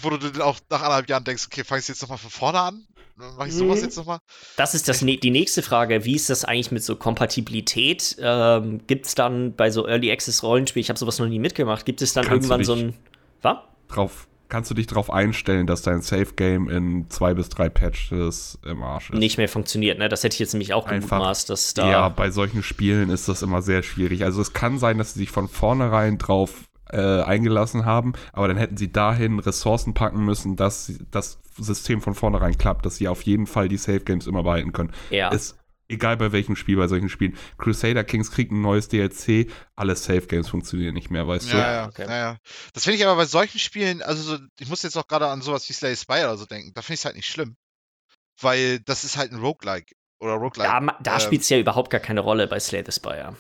wo du dann auch nach anderthalb Jahren denkst, okay, fang ich jetzt nochmal von vorne an? Mach ich sowas Mhm. jetzt nochmal? Das ist das, ne- die nächste Frage. Wie ist das eigentlich mit so Kompatibilität? Ähm, gibt es dann bei so Early Access Rollenspiel, ich habe sowas noch nie mitgemacht, gibt es dann Kannst irgendwann so ein. Was? Drauf, kannst du dich darauf einstellen, dass dein Safe Game in zwei bis drei Patches im Arsch ist? Nicht mehr funktioniert, ne? Das hätte ich jetzt nämlich auch gemutmaßt, dass da. Ja, bei solchen Spielen ist das immer sehr schwierig. Also es kann sein, dass sie sich von vornherein drauf äh, eingelassen haben, aber dann hätten sie dahin Ressourcen packen müssen, dass das System von vornherein klappt, dass sie auf jeden Fall die Safe Games immer behalten können. ja. Ist egal bei welchem Spiel, bei solchen Spielen. Crusader Kings kriegt ein neues DLC, alle Safe Games funktionieren nicht mehr, weißt du? Ja, ja, okay. ja, ja. Das finde ich aber bei solchen Spielen, also so, ich muss jetzt auch gerade an sowas wie Slay Spire oder so denken, da finde ich es halt nicht schlimm. Weil das ist halt ein Roguelike. Oder Roguelike. da da ähm, spielt es ja überhaupt gar keine Rolle bei Slay the Spire.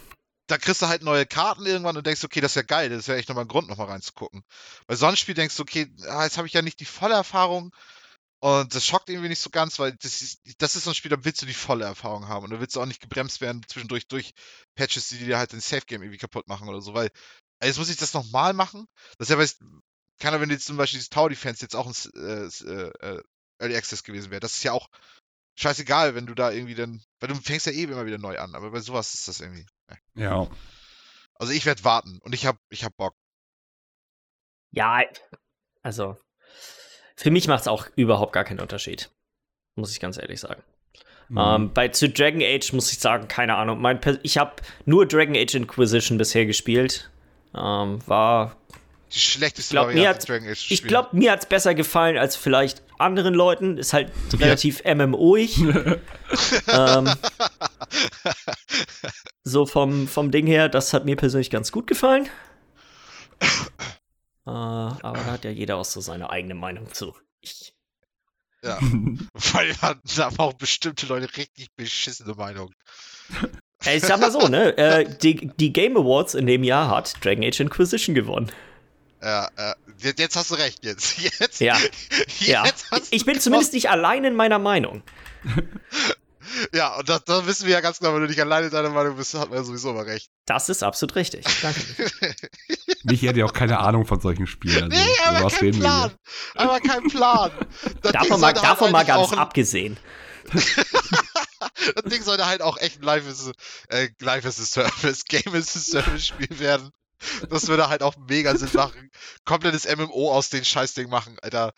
da kriegst du halt neue Karten irgendwann und denkst, okay, das ist ja geil, das ist ja echt nochmal ein Grund, nochmal reinzugucken. Bei so einem Spiel denkst du, okay, ah, jetzt habe ich ja nicht die volle Erfahrung und das schockt irgendwie nicht so ganz, weil das ist, das ist so ein Spiel, da willst du die volle Erfahrung haben und da willst du auch nicht gebremst werden zwischendurch durch Patches, die dir halt den Safe-Game irgendwie kaputt machen oder so, weil ey, jetzt muss ich das nochmal machen. Das ist ja, weiß, keiner, wenn jetzt zum Beispiel dieses Tower Defense jetzt auch ein äh, äh, äh, Early Access gewesen wäre, das ist ja auch scheißegal, wenn du da irgendwie dann, weil du fängst ja eh immer wieder neu an, aber bei sowas ist das irgendwie. ne. Ja. Also ich werde warten und ich hab, ich hab Bock. Ja, also für mich macht es auch überhaupt gar keinen Unterschied. Muss ich ganz ehrlich sagen. Mhm. Ähm, bei zu Dragon Age muss ich sagen, keine Ahnung. Mein, ich habe nur Dragon Age Inquisition bisher gespielt. Ähm, war. Die schlechteste glaub, Variante hat's- Dragon Age Ich glaube, mir hat es besser gefallen als vielleicht anderen Leuten. Ist halt relativ MMOig. ähm, so vom, vom Ding her, das hat mir persönlich ganz gut gefallen. Äh, aber da hat ja jeder auch so seine eigene Meinung zu. Ich, ja, weil da haben auch bestimmte Leute richtig beschissene Meinungen. Ich sag mal so, ne? Äh, die, die Game Awards in dem Jahr hat Dragon Age Inquisition gewonnen. Ja, äh, jetzt, hast du recht, jetzt. Jetzt, Ja. jetzt Ja. hast Ich bin zumindest nicht allein in meiner Meinung. Ja, und da, da wissen wir ja ganz genau, wenn du nicht alleine deiner Meinung bist, hat man ja sowieso immer recht. Das ist absolut richtig. Danke. Mich hätte ja auch keine Ahnung von solchen Spielen. Also, nee, aber was kein Plan. Aber kein Plan. Das Ding davon mal, halt davon mal ganz abgesehen. Das Ding sollte halt auch echt ein Live a- äh, Live as a Service, Game as a Service Spiel werden. Das würde halt auch mega Sinn machen. Komplettes MMO aus den Scheißding machen, Alter.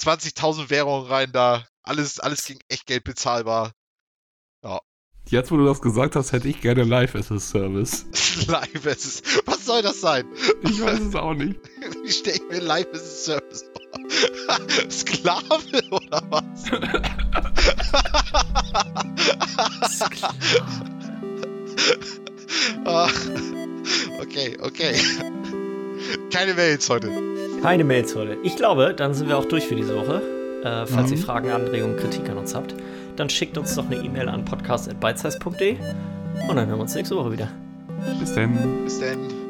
20.000 Währungen rein da. Alles, alles gegen echt Geld bezahlbar. Jetzt, wo du das gesagt hast, hätte ich gerne Live as a Service. Live as a, Was soll das sein? Ich weiß es auch nicht. Wie stelle ich mir Live as a Service vor? Sklave oder was? Ah, okay, okay. Keine Mails heute. Keine Mails heute. Ich glaube, dann sind wir auch durch für diese Woche. Äh, falls Mhm. ihr Fragen, Anregungen, Kritik an uns habt, dann schickt uns doch eine E-Mail an podcast.bitesize.de und dann hören wir uns nächste Woche wieder. Bis denn. Bis dann.